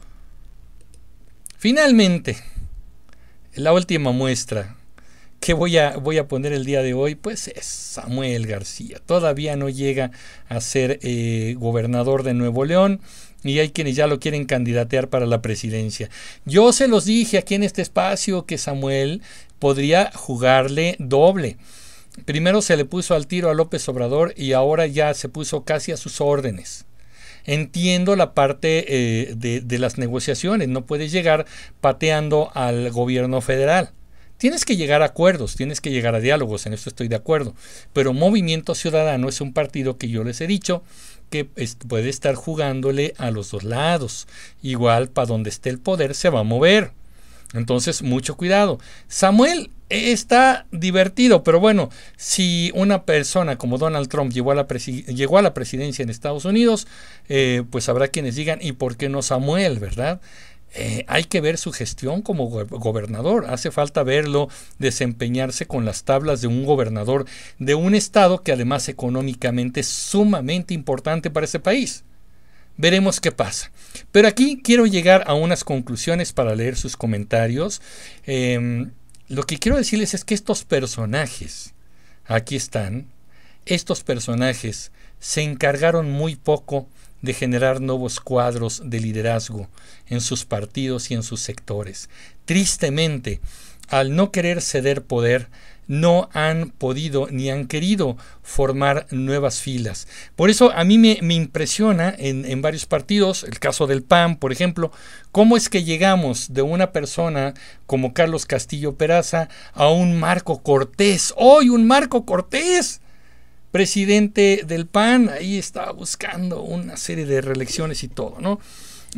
Finalmente, la última muestra que voy a, voy a poner el día de hoy, pues es Samuel García. Todavía no llega a ser eh, gobernador de Nuevo León y hay quienes ya lo quieren candidatear para la presidencia. Yo se los dije aquí en este espacio que Samuel podría jugarle doble. Primero se le puso al tiro a López Obrador y ahora ya se puso casi a sus órdenes. Entiendo la parte eh, de, de las negociaciones, no puedes llegar pateando al gobierno federal. Tienes que llegar a acuerdos, tienes que llegar a diálogos, en eso estoy de acuerdo. Pero Movimiento Ciudadano es un partido que yo les he dicho que puede estar jugándole a los dos lados. Igual para donde esté el poder se va a mover. Entonces, mucho cuidado. Samuel está divertido, pero bueno, si una persona como Donald Trump llegó a la, llegó a la presidencia en Estados Unidos, eh, pues habrá quienes digan, ¿y por qué no Samuel, verdad? Eh, hay que ver su gestión como gobernador. Hace falta verlo desempeñarse con las tablas de un gobernador de un estado que además económicamente es sumamente importante para ese país. Veremos qué pasa. Pero aquí quiero llegar a unas conclusiones para leer sus comentarios. Em, lo que quiero decirles es que estos personajes, aquí están, estos personajes se encargaron muy poco de generar nuevos cuadros de liderazgo en sus partidos y en sus sectores. Tristemente, al no querer ceder poder, no han podido ni han querido formar nuevas filas. Por eso a mí me, impresiona en, varios partidos, el caso del PAN, por ejemplo, cómo es que llegamos de una persona como Carlos Castillo Peraza a un Marco Cortés. Hoy un Marco Cortés presidente del PAN, ahí estaba buscando una serie de reelecciones y todo, ¿no?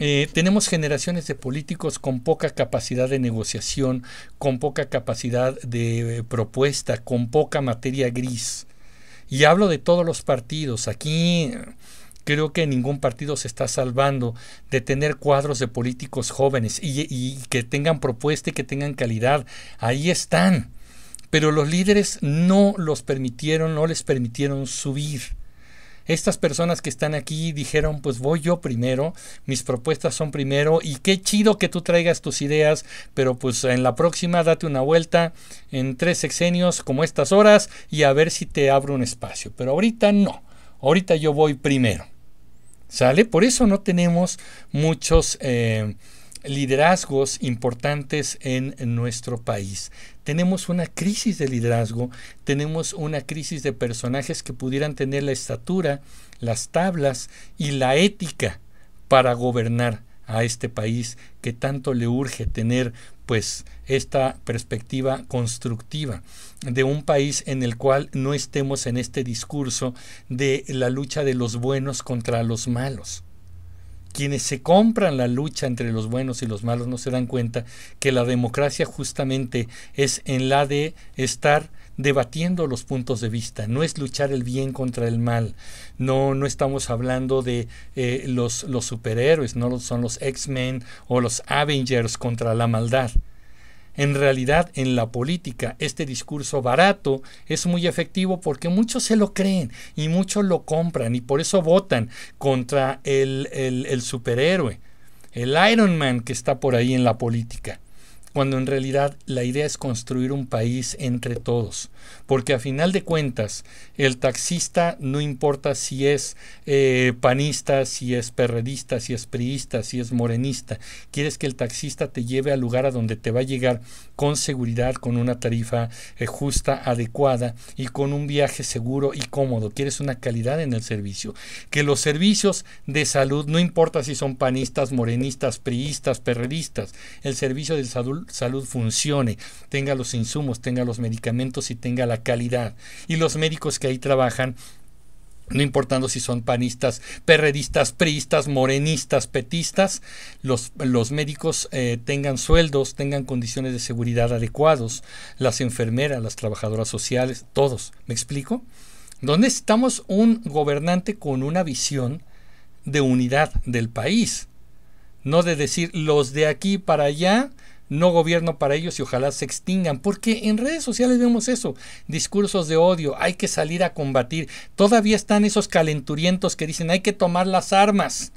Eh, tenemos generaciones de políticos con poca capacidad de negociación, con poca capacidad de eh, propuesta, con poca materia gris. Y hablo de todos los partidos. Aquí creo que ningún partido se está salvando de tener cuadros de políticos jóvenes y, y que tengan propuesta y que tengan calidad. Ahí están. Pero los líderes no los permitieron, no les permitieron subir. Estas personas que están aquí dijeron, pues voy yo primero, mis propuestas son primero y qué chido que tú traigas tus ideas, pero pues en la próxima date una vuelta en tres sexenios como estas horas y a ver si te abro un espacio. Pero ahorita no, ahorita yo voy primero. ¿Sale? Por eso no tenemos muchos... Eh, liderazgos importantes en nuestro país. Tenemos una crisis de liderazgo, tenemos una crisis de personajes que pudieran tener la estatura, las tablas y la ética para gobernar a este país que tanto le urge tener pues esta perspectiva constructiva de un país en el cual no estemos en este discurso de la lucha de los buenos contra los malos quienes se compran la lucha entre los buenos y los malos no se dan cuenta que la democracia justamente es en la de estar debatiendo los puntos de vista, no es luchar el bien contra el mal, no, no estamos hablando de eh, los, los superhéroes, no son los X-Men o los Avengers contra la maldad. En realidad, en la política, este discurso barato es muy efectivo porque muchos se lo creen y muchos lo compran y por eso votan contra el, el, superhéroe, el Iron Man que está por ahí en la política cuando en realidad la idea es construir un país entre todos, porque a final de cuentas el taxista no importa si es eh, panista, si es perredista, si es priista, si es morenista, quieres que el taxista te lleve al lugar a donde te va a llegar con seguridad, con una tarifa eh, justa, adecuada y con un viaje seguro y cómodo, quieres una calidad en el servicio, que los servicios de salud, no importa si son panistas, morenistas, priistas, perredistas, el servicio de salud salud funcione, tenga los insumos, tenga los medicamentos y tenga la calidad. Y los médicos que ahí trabajan no importando si son panistas, perredistas, priistas, morenistas, petistas, los, los médicos eh, tengan sueldos, tengan condiciones de seguridad adecuados, las enfermeras, las trabajadoras sociales, todos. ¿Me explico? ¿Dónde estamos un gobernante con una visión de unidad del país? No de decir los de aquí para allá no gobierno para ellos y ojalá se extingan, porque en redes sociales vemos eso, discursos de odio, hay que salir a combatir, todavía están esos calenturientos que dicen hay que tomar las armas.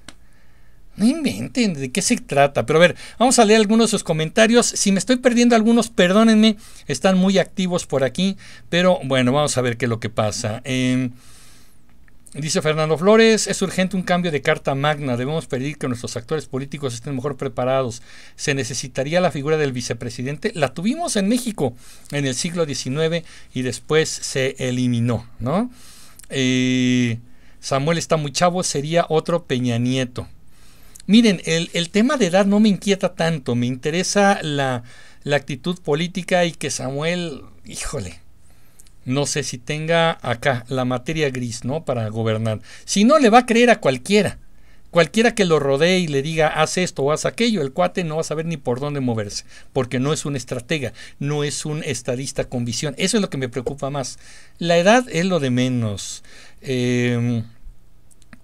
No inventen de qué se trata. Pero a ver, vamos a leer algunos de sus comentarios. Si me estoy perdiendo algunos, perdónenme. Están muy activos por aquí. Pero bueno, vamos a ver qué es lo que pasa. Eh, Dice Fernando Flores, es urgente un cambio de carta magna, debemos pedir que nuestros actores políticos estén mejor preparados. Se necesitaría la figura del vicepresidente, la tuvimos en México en el siglo XIX y después se eliminó, ¿no? Eh, Samuel está muy chavo, sería otro Peña Nieto. Miren, el, el, tema de edad no me inquieta tanto, me interesa la, la actitud política y que Samuel, híjole, no sé si tenga acá la materia gris, ¿no? Para gobernar. Si no, le va a creer a cualquiera. Cualquiera que lo rodee y le diga haz esto o haz aquello, el cuate no va a saber ni por dónde moverse, porque no es un estratega, no es un estadista con visión. Eso es lo que me preocupa más. La edad es lo de menos. Em,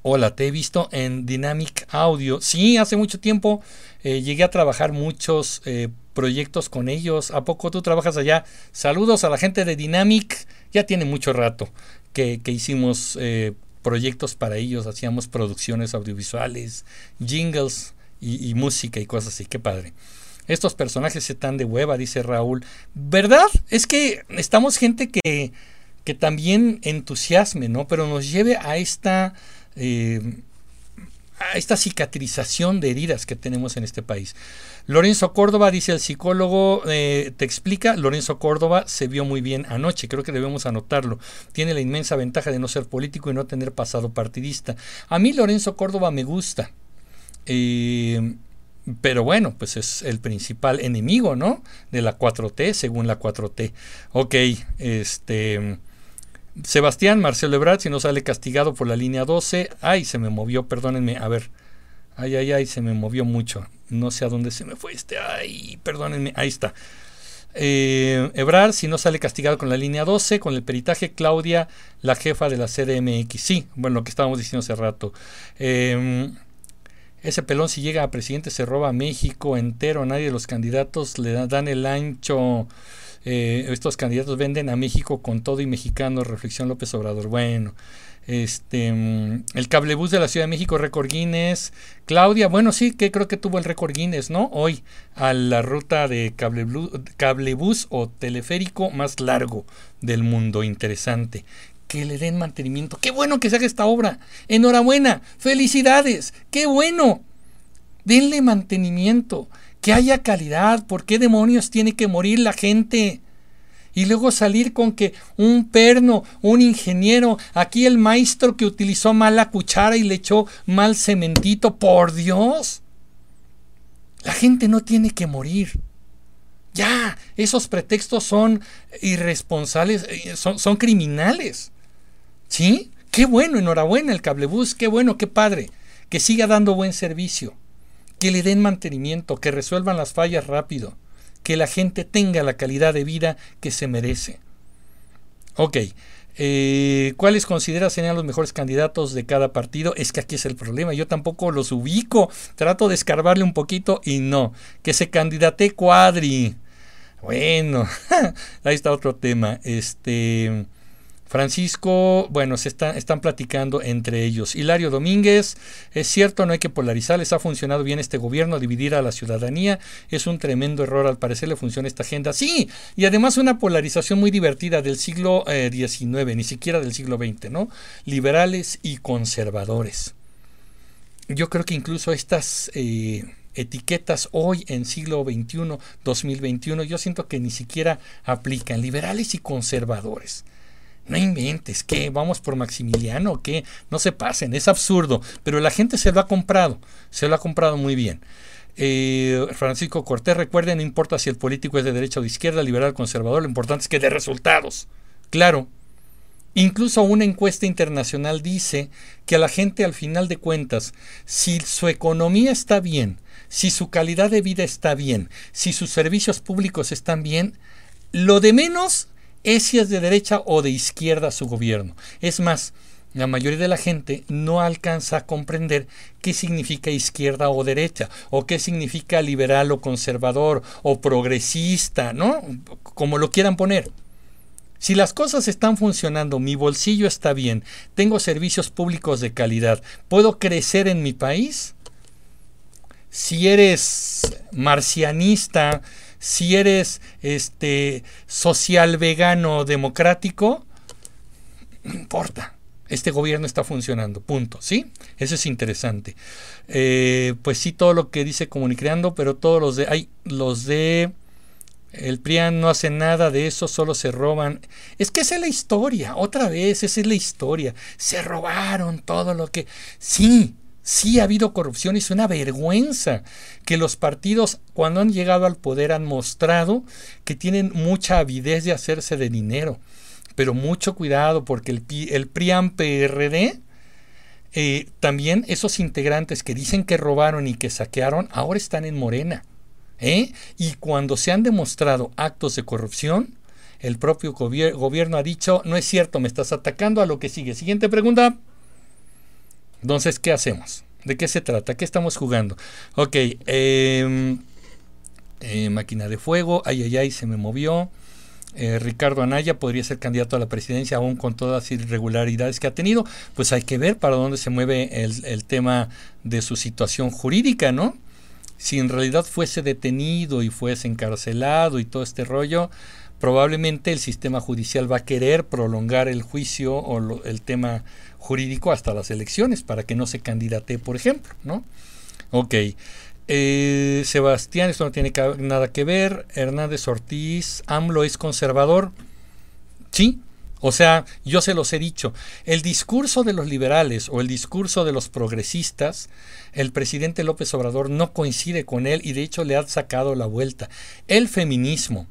hola, te he visto en Dynamic Audio. Sí, hace mucho tiempo eh, llegué a trabajar muchos eh, proyectos con ellos. ¿A poco tú trabajas allá? Saludos a la gente de Dynamic. Ya tiene mucho rato que, hicimos eh, proyectos para ellos, hacíamos producciones audiovisuales, jingles y, música y cosas así. Qué padre. Estos personajes están de hueva, dice Raúl. ¿Verdad? Es que estamos gente que, que también entusiasme, ¿no? Pero nos lleve a esta... Eh, a esta cicatrización de heridas que tenemos en este país. Lorenzo Córdoba, dice el psicólogo, eh, te explica, Lorenzo Córdoba se vio muy bien anoche, creo que debemos anotarlo. Tiene la inmensa ventaja de no ser político y no tener pasado partidista. A mí Lorenzo Córdoba me gusta. Eh, pero bueno, pues es el principal enemigo, ¿no? De la 4T, según la 4T. Ok, este... Sebastián Marcelo Ebrard, si no sale castigado por la línea 12. Ay, se me movió, perdónenme. A ver. Ay, ay, ay, se me movió mucho. No sé a dónde se me fue este. Ay, perdónenme. Ahí está. Eh, Ebrard, si no sale castigado con la línea 12, con el peritaje, Claudia, la jefa de la CDMX. Sí, bueno, lo que estábamos diciendo hace rato. Eh, ese pelón si llega a presidente se roba a México entero, nadie de los candidatos le dan el ancho. Eh, estos candidatos venden a México con todo y mexicano, reflexión López Obrador. Bueno, este mm, el cablebús de la Ciudad de México, récord Guinness. Claudia, bueno, sí, que creo que tuvo el récord Guinness, ¿no? Hoy a la ruta de cablebús, cablebús o teleférico más largo del mundo. Interesante que le den mantenimiento. Qué bueno que se haga esta obra. Enhorabuena. Felicidades. Qué bueno. Denle mantenimiento. Que haya calidad. ¿Por qué demonios tiene que morir la gente? Y luego salir con que un perno, un ingeniero, aquí el maestro que utilizó mal la cuchara y le echó mal cementito. Por Dios. La gente no tiene que morir. Ya, esos pretextos son irresponsables, eh, son, son criminales. ¿Sí? Qué bueno, enhorabuena el cablebús, qué bueno, qué padre. Que siga dando buen servicio, que le den mantenimiento, que resuelvan las fallas rápido, que la gente tenga la calidad de vida que se merece. Ok, eh, ¿cuáles considera serían los mejores candidatos de cada partido? Es que aquí es el problema, yo tampoco los ubico, trato de escarbarle un poquito y no, que se candidate cuadri. Bueno, ahí está otro tema. Este Francisco, bueno, se están platicando entre ellos. Hilario Domínguez, es cierto, no hay que polarizar, les ha funcionado bien este gobierno, dividir a la ciudadanía, es un tremendo error, al parecer le funciona esta agenda. Sí, y además una polarización muy divertida del siglo XIX, eh, ni siquiera del siglo XX, ¿no? Liberales y conservadores. Yo creo que incluso estas... Eh, etiquetas hoy en siglo XXI, 2021, yo siento que ni siquiera aplican liberales y conservadores. No inventes, ¿qué? ¿Vamos por Maximiliano? ¿Qué? No se pasen, es absurdo. Pero la gente se lo ha comprado, se lo ha comprado muy bien. Eh, Francisco Cortés, recuerden, no importa si el político es de derecha o de izquierda, liberal o conservador, lo importante es que dé resultados. Claro. Incluso una encuesta internacional dice que a la gente al final de cuentas, si su economía está bien, si su calidad de vida está bien, si sus servicios públicos están bien, lo de menos es si es de derecha o de izquierda su gobierno. Es más, la mayoría de la gente no alcanza a comprender qué significa izquierda o derecha, o qué significa liberal o conservador, o progresista, ¿no? Como lo quieran poner. Si las cosas están funcionando, mi bolsillo está bien, tengo servicios públicos de calidad, ¿puedo crecer en mi país? Si eres marcianista, si eres este social vegano democrático, no importa. Este gobierno está funcionando, punto. ¿Sí? Eso es interesante. Eh, pues sí, todo lo que dice Comunicreando, pero todos los de. Hay los de. El PRIAN no hace nada de eso, solo se roban. Es que esa es la historia, otra vez, esa es la historia. Se robaron todo lo que. Sí, Sí ha habido corrupción y es una vergüenza que los partidos cuando han llegado al poder han mostrado que tienen mucha avidez de hacerse de dinero. Pero mucho cuidado porque el, el PRIAN-PRD, eh, también esos integrantes que dicen que robaron y que saquearon, ahora están en Morena. ¿eh? Y cuando se han demostrado actos de corrupción, el propio gobierno ha dicho, no es cierto, me estás atacando a lo que sigue. Siguiente pregunta. Entonces, ¿qué hacemos? ¿De qué se trata? ¿Qué estamos jugando? Ok, em, eh, máquina de fuego, ay, ay, ay, se me movió. Eh, Ricardo Anaya podría ser candidato a la presidencia aún con todas las irregularidades que ha tenido. Pues hay que ver para dónde se mueve el, el tema de su situación jurídica, ¿no? Si en realidad fuese detenido y fuese encarcelado y todo este rollo, probablemente el sistema judicial va a querer prolongar el juicio o el tema jurídico hasta las elecciones para que no se candidate, por ejemplo, ¿no? Ok. Eh, Sebastián, esto no tiene nada que ver. Hernández Ortiz, AMLO es conservador. Sí, o sea, yo se los he dicho, el discurso de los liberales o el discurso de los progresistas, el presidente López Obrador no coincide con él y de hecho le ha sacado la vuelta. El feminismo,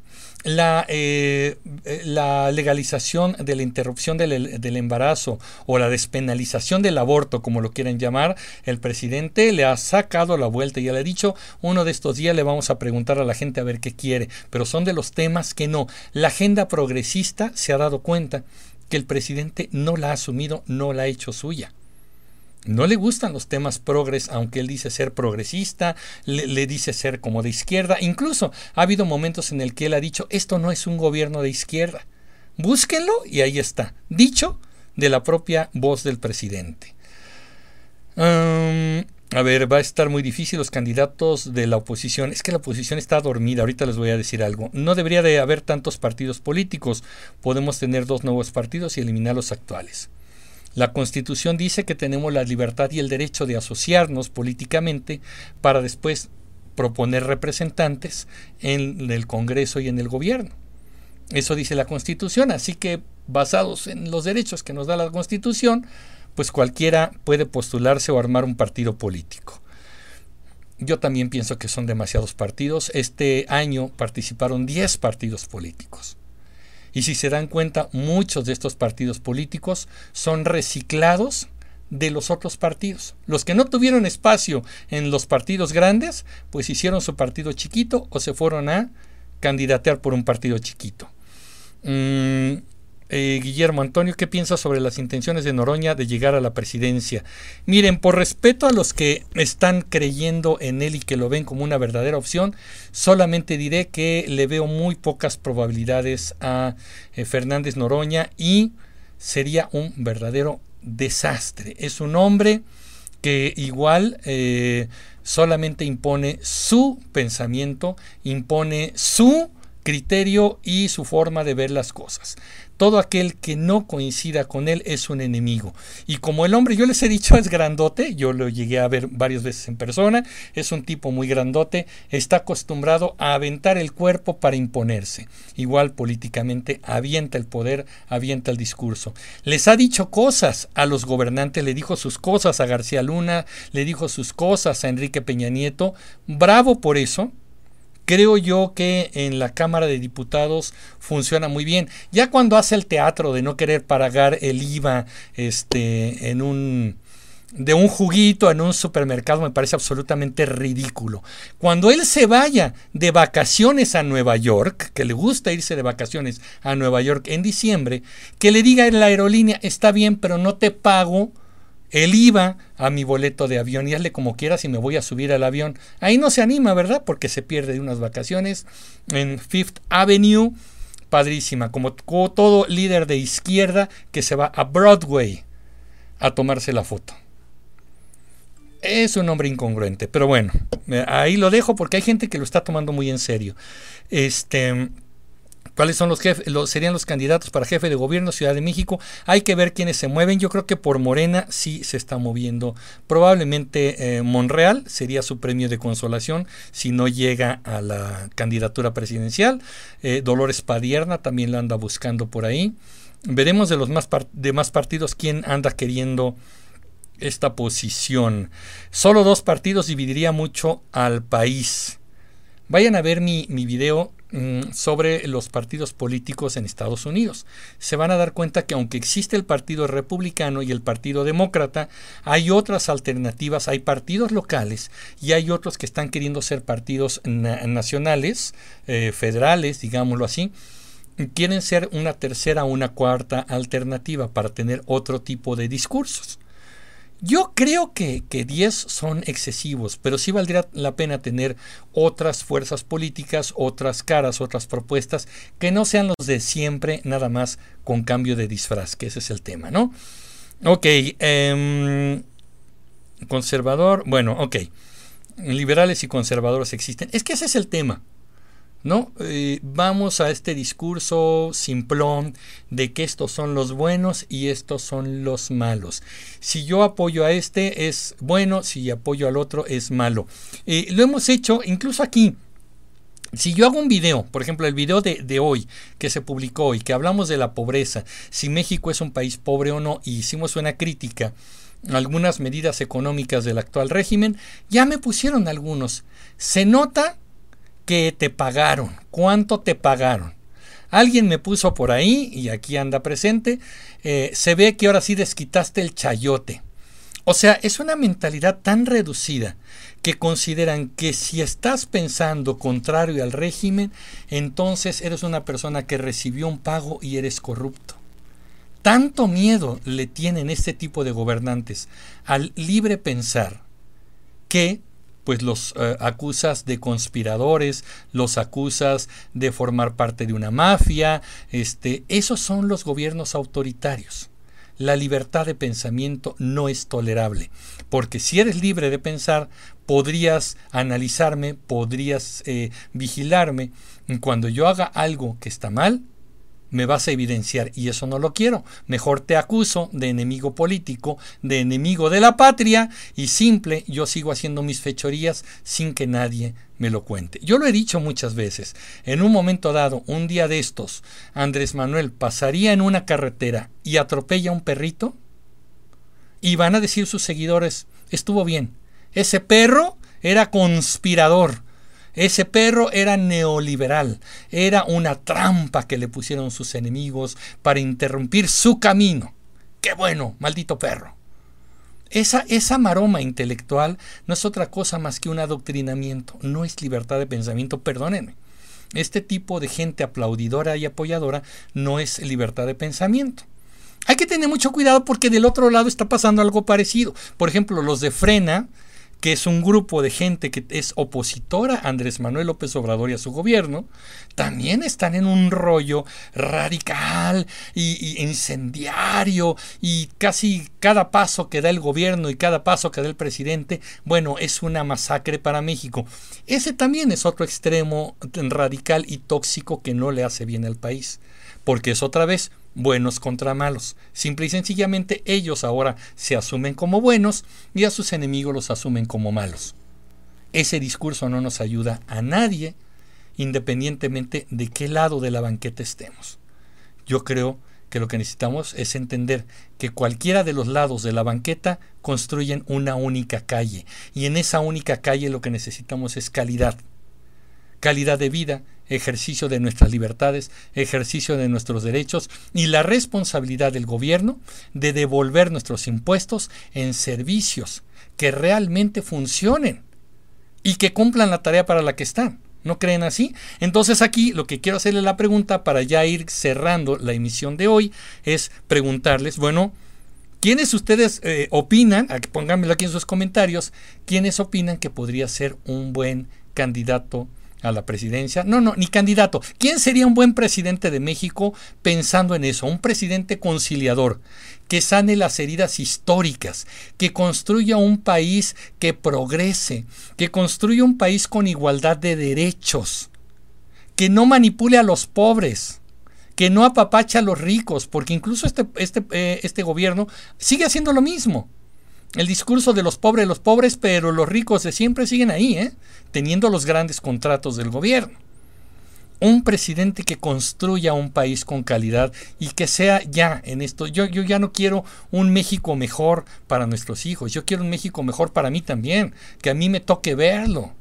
la, eh, la legalización de la interrupción del, del, embarazo o la despenalización del aborto, como lo quieren llamar, el presidente le ha sacado la vuelta y ya le ha dicho, uno de estos días le vamos a preguntar a la gente a ver qué quiere, pero son de los temas que no. La agenda progresista se ha dado cuenta que el presidente no la ha asumido, no la ha hecho suya. No le gustan los temas progres, aunque él dice ser progresista, le, dice ser como de izquierda. Incluso ha habido momentos en el que él ha dicho, esto no es un gobierno de izquierda. Búsquenlo y ahí está. Dicho de la propia voz del presidente. a ver, va a estar muy difícil los candidatos de la oposición. Es que la oposición está dormida, ahorita les voy a decir algo. No debería de haber tantos partidos políticos. Podemos tener dos nuevos partidos y eliminar los actuales. La Constitución dice que tenemos la libertad y el derecho de asociarnos políticamente para después proponer representantes en el Congreso y en el gobierno. Eso dice la Constitución, así que basados en los derechos que nos da la Constitución, pues cualquiera puede postularse o armar un partido político. Yo también pienso que son demasiados partidos. Este año participaron 10 partidos políticos. Y si se dan cuenta, muchos de estos partidos políticos son reciclados de los otros partidos. Los que no tuvieron espacio en los partidos grandes, pues hicieron su partido chiquito o se fueron a candidatear por un partido chiquito. Mm, eh, Guillermo Antonio, ¿qué piensa sobre las intenciones de Noroña de llegar a la presidencia? Miren, por respeto a los que están creyendo en él y que lo ven como una verdadera opción, solamente diré que le veo muy pocas probabilidades a eh, Fernández Noroña y sería un verdadero desastre. Es un hombre que igual eh, solamente impone su pensamiento, impone su criterio y su forma de ver las cosas. Todo aquel que no coincida con él es un enemigo. Y como el hombre, yo les he dicho, es grandote, yo lo llegué a ver varias veces en persona, es un tipo muy grandote, está acostumbrado a aventar el cuerpo para imponerse. Igual políticamente avienta el poder, avienta el discurso. Les ha dicho cosas a los gobernantes, le dijo sus cosas a García Luna, le dijo sus cosas a Enrique Peña Nieto. Bravo por eso, creo yo que en la Cámara de Diputados funciona muy bien. Ya cuando hace el teatro de no querer pagar el IVA este, en un de un juguito en un supermercado me parece absolutamente ridículo. Cuando él se vaya de vacaciones a Nueva York, que le gusta irse de vacaciones a Nueva York en diciembre, que le diga en la aerolínea, está bien, pero no te pago él iba a mi boleto de avión y hazle como quieras y me voy a subir al avión. Ahí no se anima, ¿verdad? Porque se pierde de unas vacaciones en Fifth Avenue. Padrísima, como todo líder de izquierda que se va a Broadway a tomarse la foto. Es un hombre incongruente, pero bueno, ahí lo dejo porque hay gente que lo está tomando muy en serio. Este, ¿Cuáles son los jefes, serían los candidatos para jefe de gobierno Ciudad de México? Hay que ver quiénes se mueven. Yo creo que por Morena sí se está moviendo. Probablemente eh, Monreal sería su premio de consolación si no llega a la candidatura presidencial. Eh, Dolores Padierna también la anda buscando por ahí. Veremos de los más demás partidos quién anda queriendo esta posición. Solo dos partidos dividiría mucho al país. Vayan a ver mi, mi video Mm, sobre los partidos políticos en Estados Unidos. Se van a dar cuenta que aunque existe el Partido Republicano y el Partido Demócrata, hay otras alternativas, hay partidos locales y hay otros que están queriendo ser partidos nacionales, eh, federales, digámoslo así, quieren ser una tercera o una cuarta alternativa para tener otro tipo de discursos. Yo creo que, 10 son excesivos, pero sí valdría la pena tener otras fuerzas políticas, otras caras, otras propuestas, que no sean los de siempre, nada más con cambio de disfraz, que ese es el tema, ¿no? Ok, em, conservador, bueno, ok. Liberales y conservadores existen. Es que ese es el tema. ¿No? Eh, vamos a este discurso simplón de que estos son los buenos y estos son los malos. Si yo apoyo a este es bueno, si apoyo al otro es malo. Eh, lo hemos hecho incluso aquí. Si yo hago un video, por ejemplo, el video de, de, hoy que se publicó y que hablamos de la pobreza, si México es un país pobre o no, y hicimos una crítica a algunas medidas económicas del actual régimen, ya me pusieron algunos. Se nota que te pagaron, cuánto te pagaron. Alguien me puso por ahí, y aquí anda presente, eh, se ve que ahora sí desquitaste el chayote. O sea, es una mentalidad tan reducida que consideran que si estás pensando contrario al régimen, entonces eres una persona que recibió un pago y eres corrupto. Tanto miedo le tienen este tipo de gobernantes al libre pensar que pues los eh, acusas de conspiradores, los acusas de formar parte de una mafia, este, esos son los gobiernos autoritarios. La libertad de pensamiento no es tolerable, porque si eres libre de pensar, podrías analizarme, podrías eh, vigilarme. Cuando yo haga algo que está mal, me vas a evidenciar y eso no lo quiero. Mejor te acuso de enemigo político, de enemigo de la patria y simple, yo sigo haciendo mis fechorías sin que nadie me lo cuente. Yo lo he dicho muchas veces. En un momento dado, un día de estos, Andrés Manuel pasaría en una carretera y atropella a un perrito y van a decir sus seguidores, estuvo bien. Ese perro era conspirador ese perro era neoliberal, era una trampa que le pusieron sus enemigos para interrumpir su camino. ¡Qué bueno, maldito perro! Esa, esa maroma intelectual no es otra cosa más que un adoctrinamiento, no es libertad de pensamiento, perdónenme. Este tipo de gente aplaudidora y apoyadora no es libertad de pensamiento. Hay que tener mucho cuidado porque del otro lado está pasando algo parecido. Por ejemplo, los de Frena que es un grupo de gente que es opositora a Andrés Manuel López Obrador y a su gobierno, también están en un rollo radical y, incendiario y casi cada paso que da el gobierno y cada paso que da el presidente, bueno, es una masacre para México. Ese también es otro extremo radical y tóxico que no le hace bien al país, porque es otra vez buenos contra malos. Simple y sencillamente ellos ahora se asumen como buenos y a sus enemigos los asumen como malos. Ese discurso no nos ayuda a nadie independientemente de qué lado de la banqueta estemos. Yo creo que lo que necesitamos es entender que cualquiera de los lados de la banqueta construyen una única calle y en esa única calle lo que necesitamos es calidad. Calidad de vida ejercicio de nuestras libertades, ejercicio de nuestros derechos y la responsabilidad del gobierno de devolver nuestros impuestos en servicios que realmente funcionen y que cumplan la tarea para la que están. ¿No creen así? Entonces aquí lo que quiero hacerle la pregunta para ya ir cerrando la emisión de hoy es preguntarles, bueno, ¿quiénes ustedes eh, opinan, pónganmelo aquí en sus comentarios, quiénes opinan que podría ser un buen candidato a la presidencia. No, no, ni candidato. ¿Quién sería un buen presidente de México pensando en eso? Un presidente conciliador, que sane las heridas históricas, que construya un país que progrese, que construya un país con igualdad de derechos, que no manipule a los pobres que no apapacha a los ricos, porque incluso este, este, eh, este gobierno sigue haciendo lo mismo el discurso de los pobres, los pobres, pero los ricos de siempre siguen ahí, ¿eh? teniendo los grandes contratos del gobierno. Un presidente que construya un país con calidad y que sea ya en esto. Yo, yo ya no quiero un México mejor para nuestros hijos, yo quiero un México mejor para mí también, que a mí me toque verlo.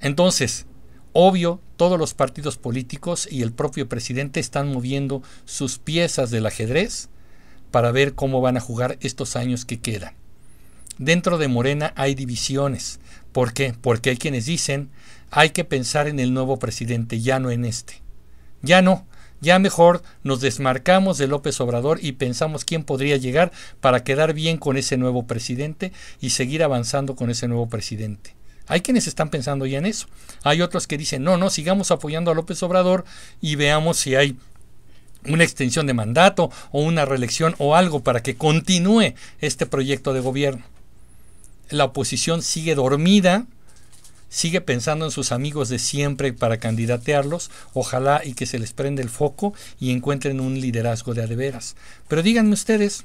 Entonces, obvio, todos los partidos políticos y el propio presidente están moviendo sus piezas del ajedrez para ver cómo van a jugar estos años que quedan. Dentro de Morena hay divisiones. ¿Por qué? Porque hay quienes dicen hay que pensar en el nuevo presidente, ya no en este. Ya no, ya mejor nos desmarcamos de López Obrador y pensamos quién podría llegar para quedar bien con ese nuevo presidente y seguir avanzando con ese nuevo presidente. Hay quienes están pensando ya en eso. Hay otros que dicen, no, no, sigamos apoyando a López Obrador y veamos si hay una extensión de mandato o una reelección o algo para que continúe este proyecto de gobierno. La oposición sigue dormida sigue pensando en sus amigos de siempre para candidatearlos, ojalá y que se les prenda el foco y encuentren un liderazgo de adeveras. Pero díganme ustedes,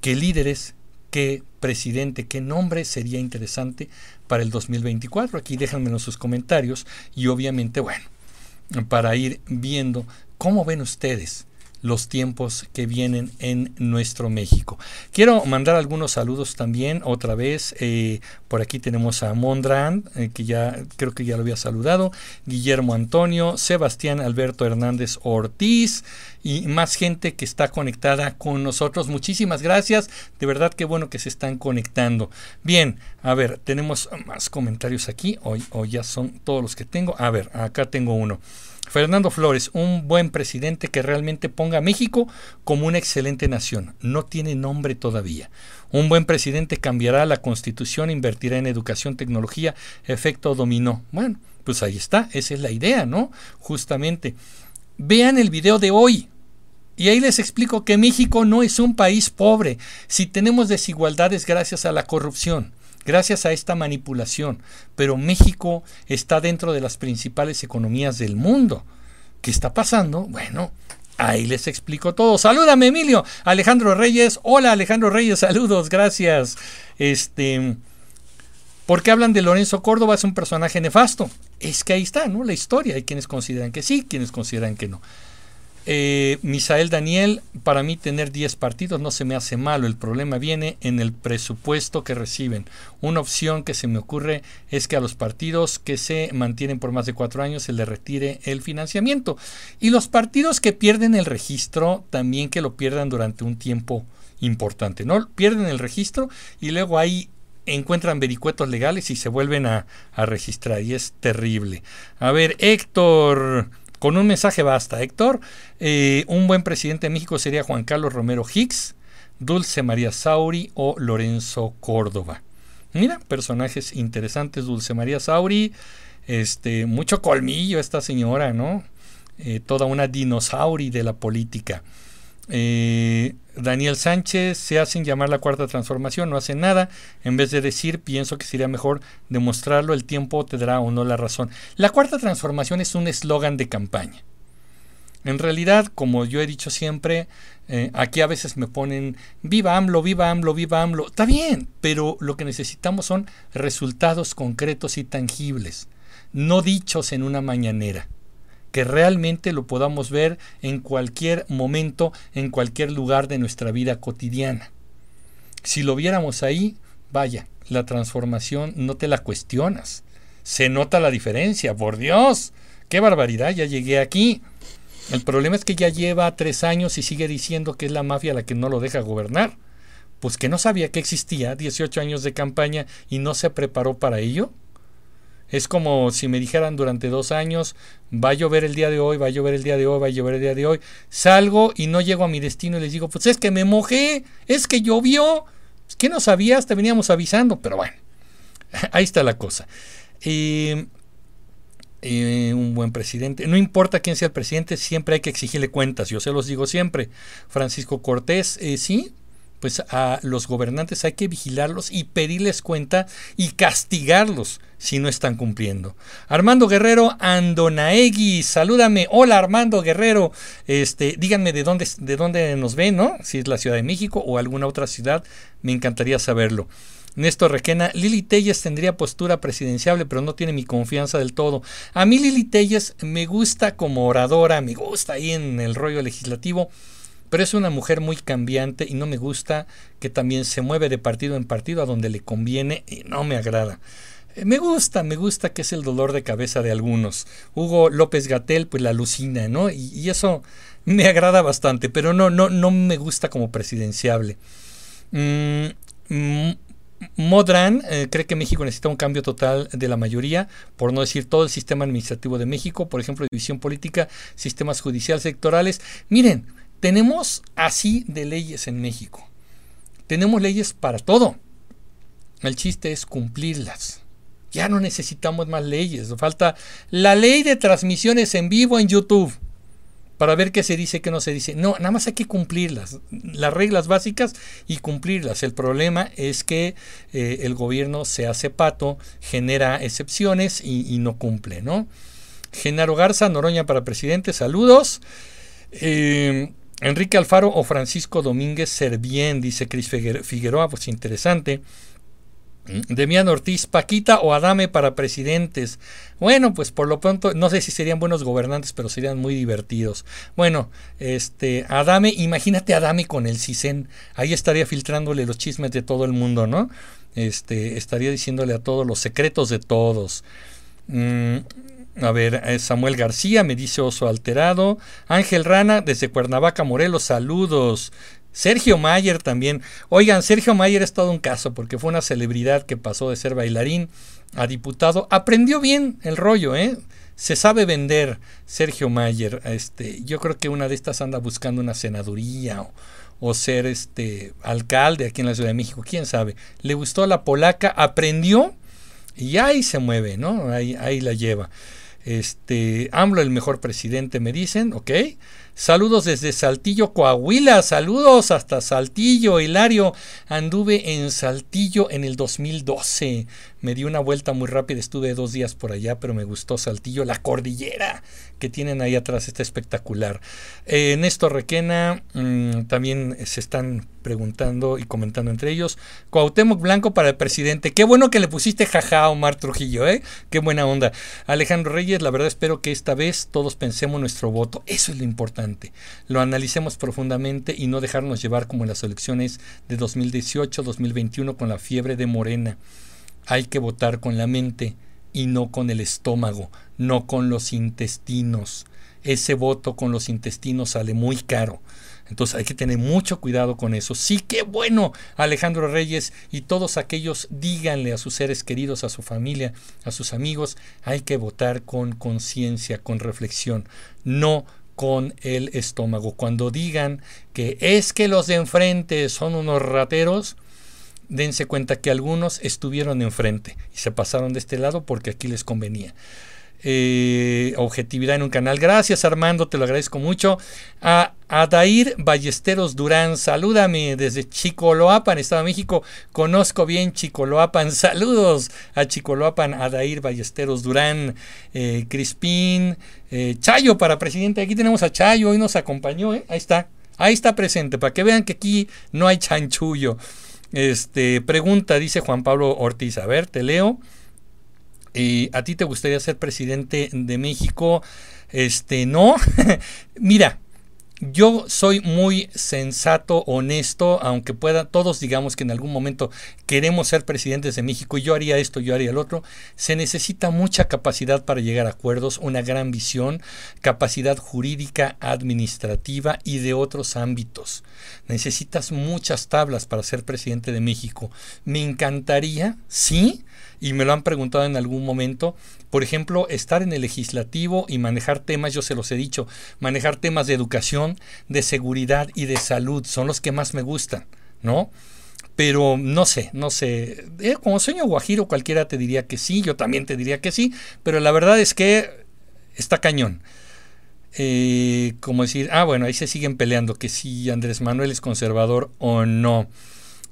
¿qué líderes, qué presidente, qué nombre sería interesante para el 2024? Aquí déjenmelo en sus comentarios y obviamente, bueno, para ir viendo cómo ven ustedes los tiempos que vienen en nuestro México. Quiero mandar algunos saludos también otra vez. Eh, por aquí tenemos a Mondran, eh, que ya creo que ya lo había saludado, Guillermo Antonio, Sebastián Alberto Hernández Ortiz y más gente que está conectada con nosotros. Muchísimas gracias. De verdad que bueno que se están conectando. Bien, a ver, tenemos más comentarios aquí. Hoy, hoy ya son todos los que tengo. A ver, acá tengo uno. Fernando Flores, un buen presidente que realmente ponga a México como una excelente nación. No tiene nombre todavía. Un buen presidente cambiará la constitución, invertirá en educación, tecnología, efecto dominó. Bueno, pues ahí está, esa es la idea, ¿no? Justamente. Vean el video de hoy. Y ahí les explico que México no es un país pobre. Si tenemos desigualdades gracias a la corrupción gracias a esta manipulación. Pero México está dentro de las principales economías del mundo. ¿Qué está pasando? Bueno, ahí les explico todo. Salúdame, Emilio. Alejandro Reyes. Hola, Alejandro Reyes. Saludos, gracias. Este. ¿Por qué hablan de Lorenzo Córdoba? Es un personaje nefasto. Es que ahí está, ¿no? La historia. Hay quienes consideran que sí, quienes consideran que no. Eh, Misael Daniel, para mí tener 10 partidos no se me hace malo, el problema viene en el presupuesto que reciben. Una opción que se me ocurre es que a los partidos que se mantienen por más de 4 años se les retire el financiamiento. Y los partidos que pierden el registro, también que lo pierdan durante un tiempo importante. No pierden el registro y luego ahí encuentran vericuetos legales y se vuelven a, a registrar. Y es terrible. A ver, Héctor. Con un mensaje basta, Héctor. Eh, un buen presidente de México sería Juan Carlos Romero Hicks, Dulce María Sauri o Lorenzo Córdoba. Mira, personajes interesantes, Dulce María Sauri, este, mucho colmillo esta señora, ¿no? Eh, toda una dinosauria de la política. Eh, Daniel Sánchez se hacen llamar la cuarta transformación, no hacen nada. En vez de decir, pienso que sería mejor demostrarlo, el tiempo te dará o no la razón. La cuarta transformación es un eslogan de campaña. En realidad, como yo he dicho siempre, eh, aquí a veces me ponen viva AMLO, viva AMLO, viva AMLO. Está bien, pero lo que necesitamos son resultados concretos y tangibles, no dichos en una mañanera que realmente lo podamos ver en cualquier momento, en cualquier lugar de nuestra vida cotidiana. Si lo viéramos ahí, vaya, la transformación no te la cuestionas. Se nota la diferencia, por Dios. ¡Qué barbaridad! Ya llegué aquí. El problema es que ya lleva tres años y sigue diciendo que es la mafia la que no lo deja gobernar. Pues que no sabía que existía 18 años de campaña y no se preparó para ello. Es como si me dijeran durante dos años, va a llover el día de hoy, va a llover el día de hoy, va a llover el día de hoy. Salgo y no llego a mi destino y les digo, pues es que me mojé, es que llovió. Es que no sabías, te veníamos avisando, pero bueno, ahí está la cosa. Eh, un buen presidente. No importa quién sea el presidente, siempre hay que exigirle cuentas. Yo se los digo siempre. Francisco Cortés, eh, sí, pues a los gobernantes hay que vigilarlos y pedirles cuenta y castigarlos si no están cumpliendo. Armando Guerrero Andonaegui, salúdame. Hola Armando Guerrero. Este, díganme de dónde de dónde nos ven, ¿no? Si es la Ciudad de México o alguna otra ciudad, me encantaría saberlo. Néstor Requena, Lili Telles tendría postura presidenciable, pero no tiene mi confianza del todo. A mí Lili Telles me gusta como oradora, me gusta ahí en el rollo legislativo, pero es una mujer muy cambiante y no me gusta que también se mueve de partido en partido a donde le conviene y no me agrada. Eh, me gusta, me gusta que es el dolor de cabeza de algunos. Hugo López Gatel, pues la alucina, ¿no? Y, eso me agrada bastante, pero no, no, no me gusta como presidenciable. Mm, mm, Modran eh, cree que México necesita un cambio total de la mayoría, por no decir todo el sistema administrativo de México, por ejemplo, división política, sistemas judiciales electorales. Miren, tenemos así de leyes en México. Tenemos leyes para todo. El chiste es cumplirlas. Ya no necesitamos más leyes. Falta la ley de transmisiones en vivo en YouTube. para ver qué se dice, qué no se dice. No, nada más hay que cumplirlas, las reglas básicas y cumplirlas. El problema es que eh, el gobierno se hace pato, genera excepciones y, no cumple, ¿no? Genaro Garza, Noroña para presidente, saludos. Eh, Enrique Alfaro o Francisco Domínguez Servién, dice Cris Figueroa, pues interesante. Demián Ortiz, Paquita o Adame para presidentes. Bueno, pues por lo pronto, no sé si serían buenos gobernantes, pero serían muy divertidos. Bueno, este, Adame, imagínate Adame con el CISEN. Ahí estaría filtrándole los chismes de todo el mundo, ¿no? Este, estaría diciéndole a todos los secretos de todos. Mm, a ver, eh, Samuel García me dice oso alterado. Ángel Rana desde Cuernavaca, Morelos, saludos. Sergio Mayer también. Oigan, Sergio Mayer es todo un caso porque fue una celebridad que pasó de ser bailarín a diputado. Aprendió bien el rollo, ¿eh? Se sabe vender Sergio Mayer. Este, yo creo que una de estas anda buscando una senaduría o, ser este alcalde aquí en la Ciudad de México, quién sabe. Le gustó la polaca, aprendió y ahí se mueve, ¿no? Ahí, ahí la lleva. Este, AMLO el mejor presidente, me dicen, ok. Saludos desde Saltillo, Coahuila. Saludos hasta Saltillo, Hilario. Anduve en Saltillo en el 2012. Me di una vuelta muy rápida, estuve dos días por allá, pero me gustó Saltillo. La cordillera que tienen ahí atrás está espectacular. Eh, Néstor Requena mm, también se están preguntando y comentando entre ellos. Cuauhtémoc Blanco para el presidente. Qué bueno que le pusiste jaja a Omar Trujillo, ¿eh? Qué buena onda. Alejandro Reyes, la verdad espero que esta vez todos pensemos nuestro voto. Eso es lo importante. Lo analicemos profundamente y no dejarnos llevar como en las elecciones de 2018, 2021 con la fiebre de Morena. Hay que votar con la mente y no con el estómago, no con los intestinos. Ese voto con los intestinos sale muy caro. Entonces hay que tener mucho cuidado con eso. Sí, qué bueno, Alejandro Reyes y todos aquellos, díganle a sus seres queridos, a su familia, a sus amigos, hay que votar con conciencia, con reflexión, no con el estómago. Cuando digan que es que los de enfrente son unos rateros, dense cuenta que algunos estuvieron enfrente y se pasaron de este lado porque aquí les convenía. Eh, objetividad en un canal. Gracias Armando, te lo agradezco mucho. A Adair Ballesteros Durán, salúdame desde Chicoloapan, Estado de México. Conozco bien Chicoloapan. Saludos a Chicoloapan, Adair Ballesteros Durán, eh, Crispín, eh, Chayo para presidente. Aquí tenemos a Chayo, hoy nos acompañó, ahí está. Ahí está presente, para que vean que aquí no hay chanchullo. Este, pregunta, dice Juan Pablo Ortiz. A ver, te leo. Eh, ¿A ti te gustaría ser presidente de México? Este, no. Mira, yo soy muy sensato, honesto, aunque pueda, todos digamos que en algún momento queremos ser presidentes de México, y yo haría esto, yo haría el otro, se necesita mucha capacidad para llegar a acuerdos, una gran visión, capacidad jurídica, administrativa y de otros ámbitos. Necesitas muchas tablas para ser presidente de México. Me encantaría, sí, y me lo han preguntado en algún momento, por ejemplo, estar en el legislativo y manejar temas, yo se los he dicho, manejar temas de educación, de seguridad y de salud son los que más me gustan, ¿no? Pero no sé, no sé, eh, como sueño guajiro cualquiera te diría que sí, yo también te diría que sí, pero la verdad es que está cañón. Eh, como decir, ah, bueno, ahí se siguen peleando que si Andrés Manuel es conservador o no.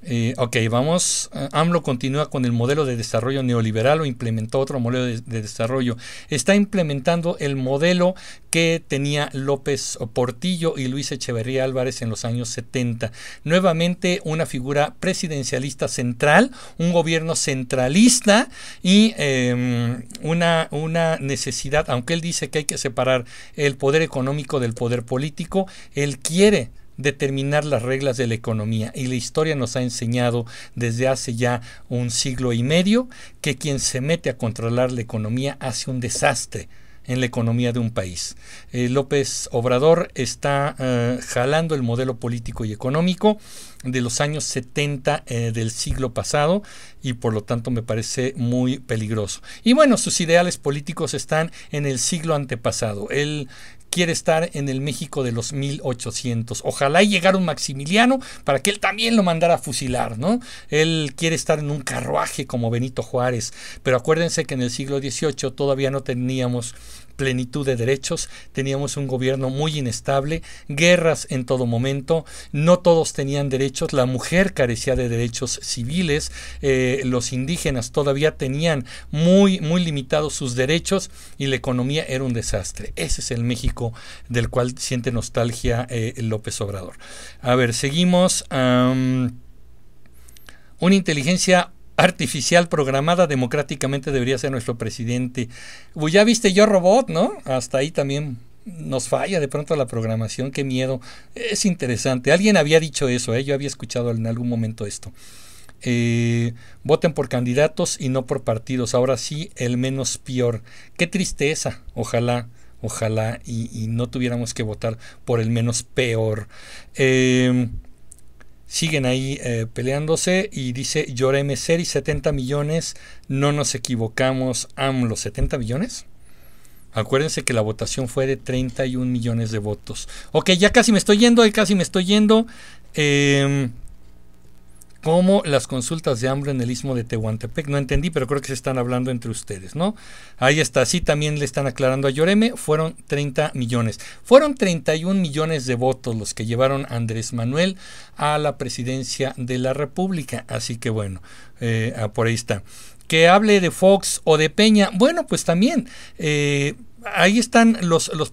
Eh, ok, vamos. Eh, AMLO continúa con el modelo de desarrollo neoliberal o implementó otro modelo de, desarrollo. Está implementando el modelo que tenía López Portillo y Luis Echeverría Álvarez en los años 70. Nuevamente una figura presidencialista central, un gobierno centralista y em, una, una necesidad, aunque él dice que hay que separar el poder económico del poder político, él quiere determinar las reglas de la economía. Y la historia nos ha enseñado desde hace ya un siglo y medio que quien se mete a controlar la economía hace un desastre en la economía de un país. Eh, López Obrador está eh, jalando el modelo político y económico de los años 70 eh, del siglo pasado y por lo tanto me parece muy peligroso. Y bueno, sus ideales políticos están en el siglo antepasado. Quiere estar en el México de los 1800. Ojalá y llegara un Maximiliano para que él también lo mandara a fusilar, ¿no? Él quiere estar en un carruaje como Benito Juárez, pero acuérdense que en el siglo XVIII todavía no teníamos plenitud de derechos, teníamos un gobierno muy inestable, guerras en todo momento, no todos tenían derechos, la mujer carecía de derechos civiles, eh, los indígenas todavía tenían muy, muy limitados sus derechos y la economía era un desastre. Ese es el México del cual siente nostalgia eh, López Obrador. A ver, seguimos. una inteligencia artificial programada democráticamente debería ser nuestro presidente. Ya viste yo robot, ¿no? Hasta ahí también nos falla de pronto la programación, qué miedo. Es interesante. Alguien había dicho eso, ¿eh? yo había escuchado en algún momento esto. Eh, voten por candidatos y no por partidos. Ahora sí, el menos peor. Qué tristeza. Ojalá, ojalá y, no tuviéramos que votar por el menos peor. Eh, siguen ahí eh, peleándose y dice Yoreme Seri 70 millones, no nos equivocamos, los 70 millones. Acuérdense que la votación fue de 31 millones de votos. Ok, ya casi me estoy yendo, ya casi me estoy yendo. Eh, como las consultas de hambre en el istmo de Tehuantepec. No entendí, pero creo que se están hablando entre ustedes, ¿no? Ahí está, sí, también le están aclarando a Lloreme, fueron 30 millones. Fueron 31 millones de votos los que llevaron a Andrés Manuel a la presidencia de la República. Así que bueno, eh, ah, por ahí está. Que hable de Fox o de Peña, bueno, pues también. Eh, ahí están los, los.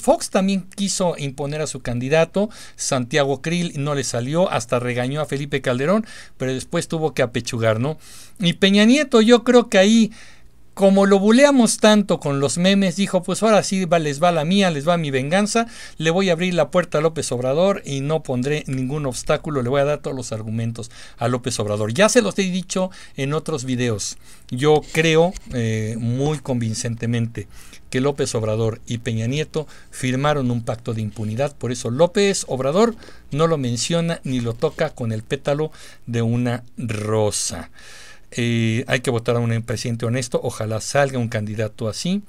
Fox también quiso imponer a su candidato, Santiago Krill, no le salió, hasta regañó a Felipe Calderón, pero después tuvo que apechugar, ¿no? Y Peña Nieto, yo creo que ahí, como lo buleamos tanto con los memes, dijo, pues ahora sí les va la mía, les va mi venganza, le voy a abrir la puerta a López Obrador y no pondré ningún obstáculo, le voy a dar todos los argumentos a López Obrador. Ya se los he dicho en otros videos, yo creo eh, muy convincentemente que López Obrador y Peña Nieto firmaron un pacto de impunidad. Por eso López Obrador no lo menciona ni lo toca con el pétalo de una rosa. Eh, hay que votar a un presidente honesto. Ojalá salga un candidato así.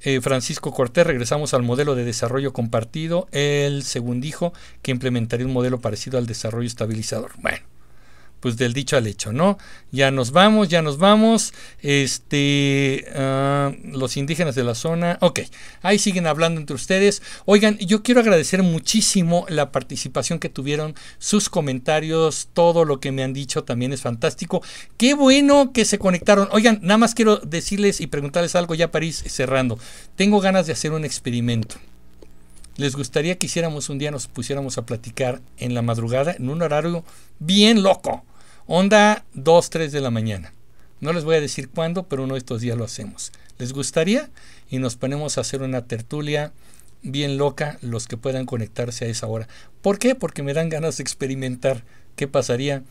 Eh, Francisco Cortés, regresamos al modelo de desarrollo compartido. Él, según dijo, que implementaría un modelo parecido al desarrollo estabilizador. Bueno, pues del dicho al hecho, ¿no? Ya nos vamos, ya nos vamos. Este, ah, los indígenas de la zona, ok, ahí siguen hablando entre ustedes. Oigan, yo quiero agradecer muchísimo la participación que tuvieron, sus comentarios, todo lo que me han dicho también es fantástico. Qué bueno que se conectaron. Oigan, nada más quiero decirles y preguntarles algo ya París cerrando. Tengo ganas de hacer un experimento. ¿Les gustaría que hiciéramos un día, nos pusiéramos a platicar en la madrugada, en un horario bien loco? Onda 2, 3 de la mañana. No les voy a decir cuándo, pero uno de estos días lo hacemos. ¿Les gustaría? Y nos ponemos a hacer una tertulia bien loca los que puedan conectarse a esa hora. ¿Por qué? Porque me dan ganas de experimentar qué pasaría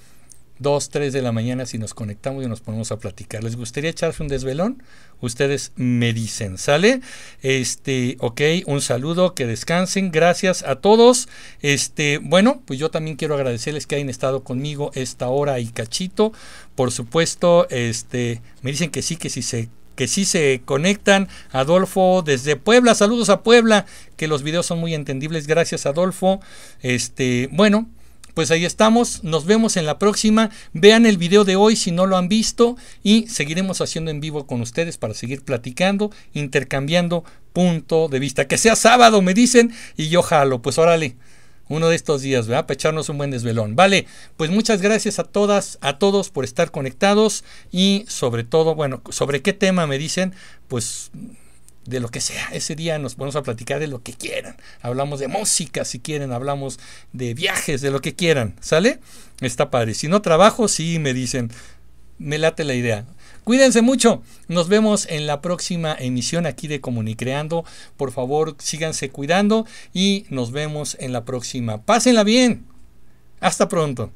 2, 3 de la mañana si nos conectamos y nos ponemos a platicar. ¿Les gustaría echarse un desvelón? Ustedes me dicen, ¿sale? Este, ok, un saludo, que descansen, gracias a todos. Este, bueno, pues yo también quiero agradecerles que hayan estado conmigo esta hora y cachito. Por supuesto, este, me dicen que sí, que sí se que sí se conectan. Adolfo desde Puebla, saludos a Puebla, que los videos son muy entendibles. Gracias, Adolfo. Este, bueno, pues ahí estamos, nos vemos en la próxima. Vean el video de hoy si no lo han visto y seguiremos haciendo en vivo con ustedes para seguir platicando, intercambiando punto de vista. Que sea sábado, me dicen, y yo jalo. Pues órale, uno de estos días, ¿verdad? Para echarnos un buen desvelón. Vale, pues muchas gracias a todas, a todos por estar conectados y sobre todo, bueno, sobre qué tema me dicen, pues de lo que sea. Ese día nos ponemos a platicar de lo que quieran. Hablamos de música si quieren, hablamos de viajes, de lo que quieran. ¿Sale? Está padre. Si no trabajo, sí me dicen, me late la idea. Cuídense mucho. Nos vemos en la próxima emisión aquí de Comunicreando. Por favor, síganse cuidando y nos vemos en la próxima. Pásenla bien. Hasta pronto.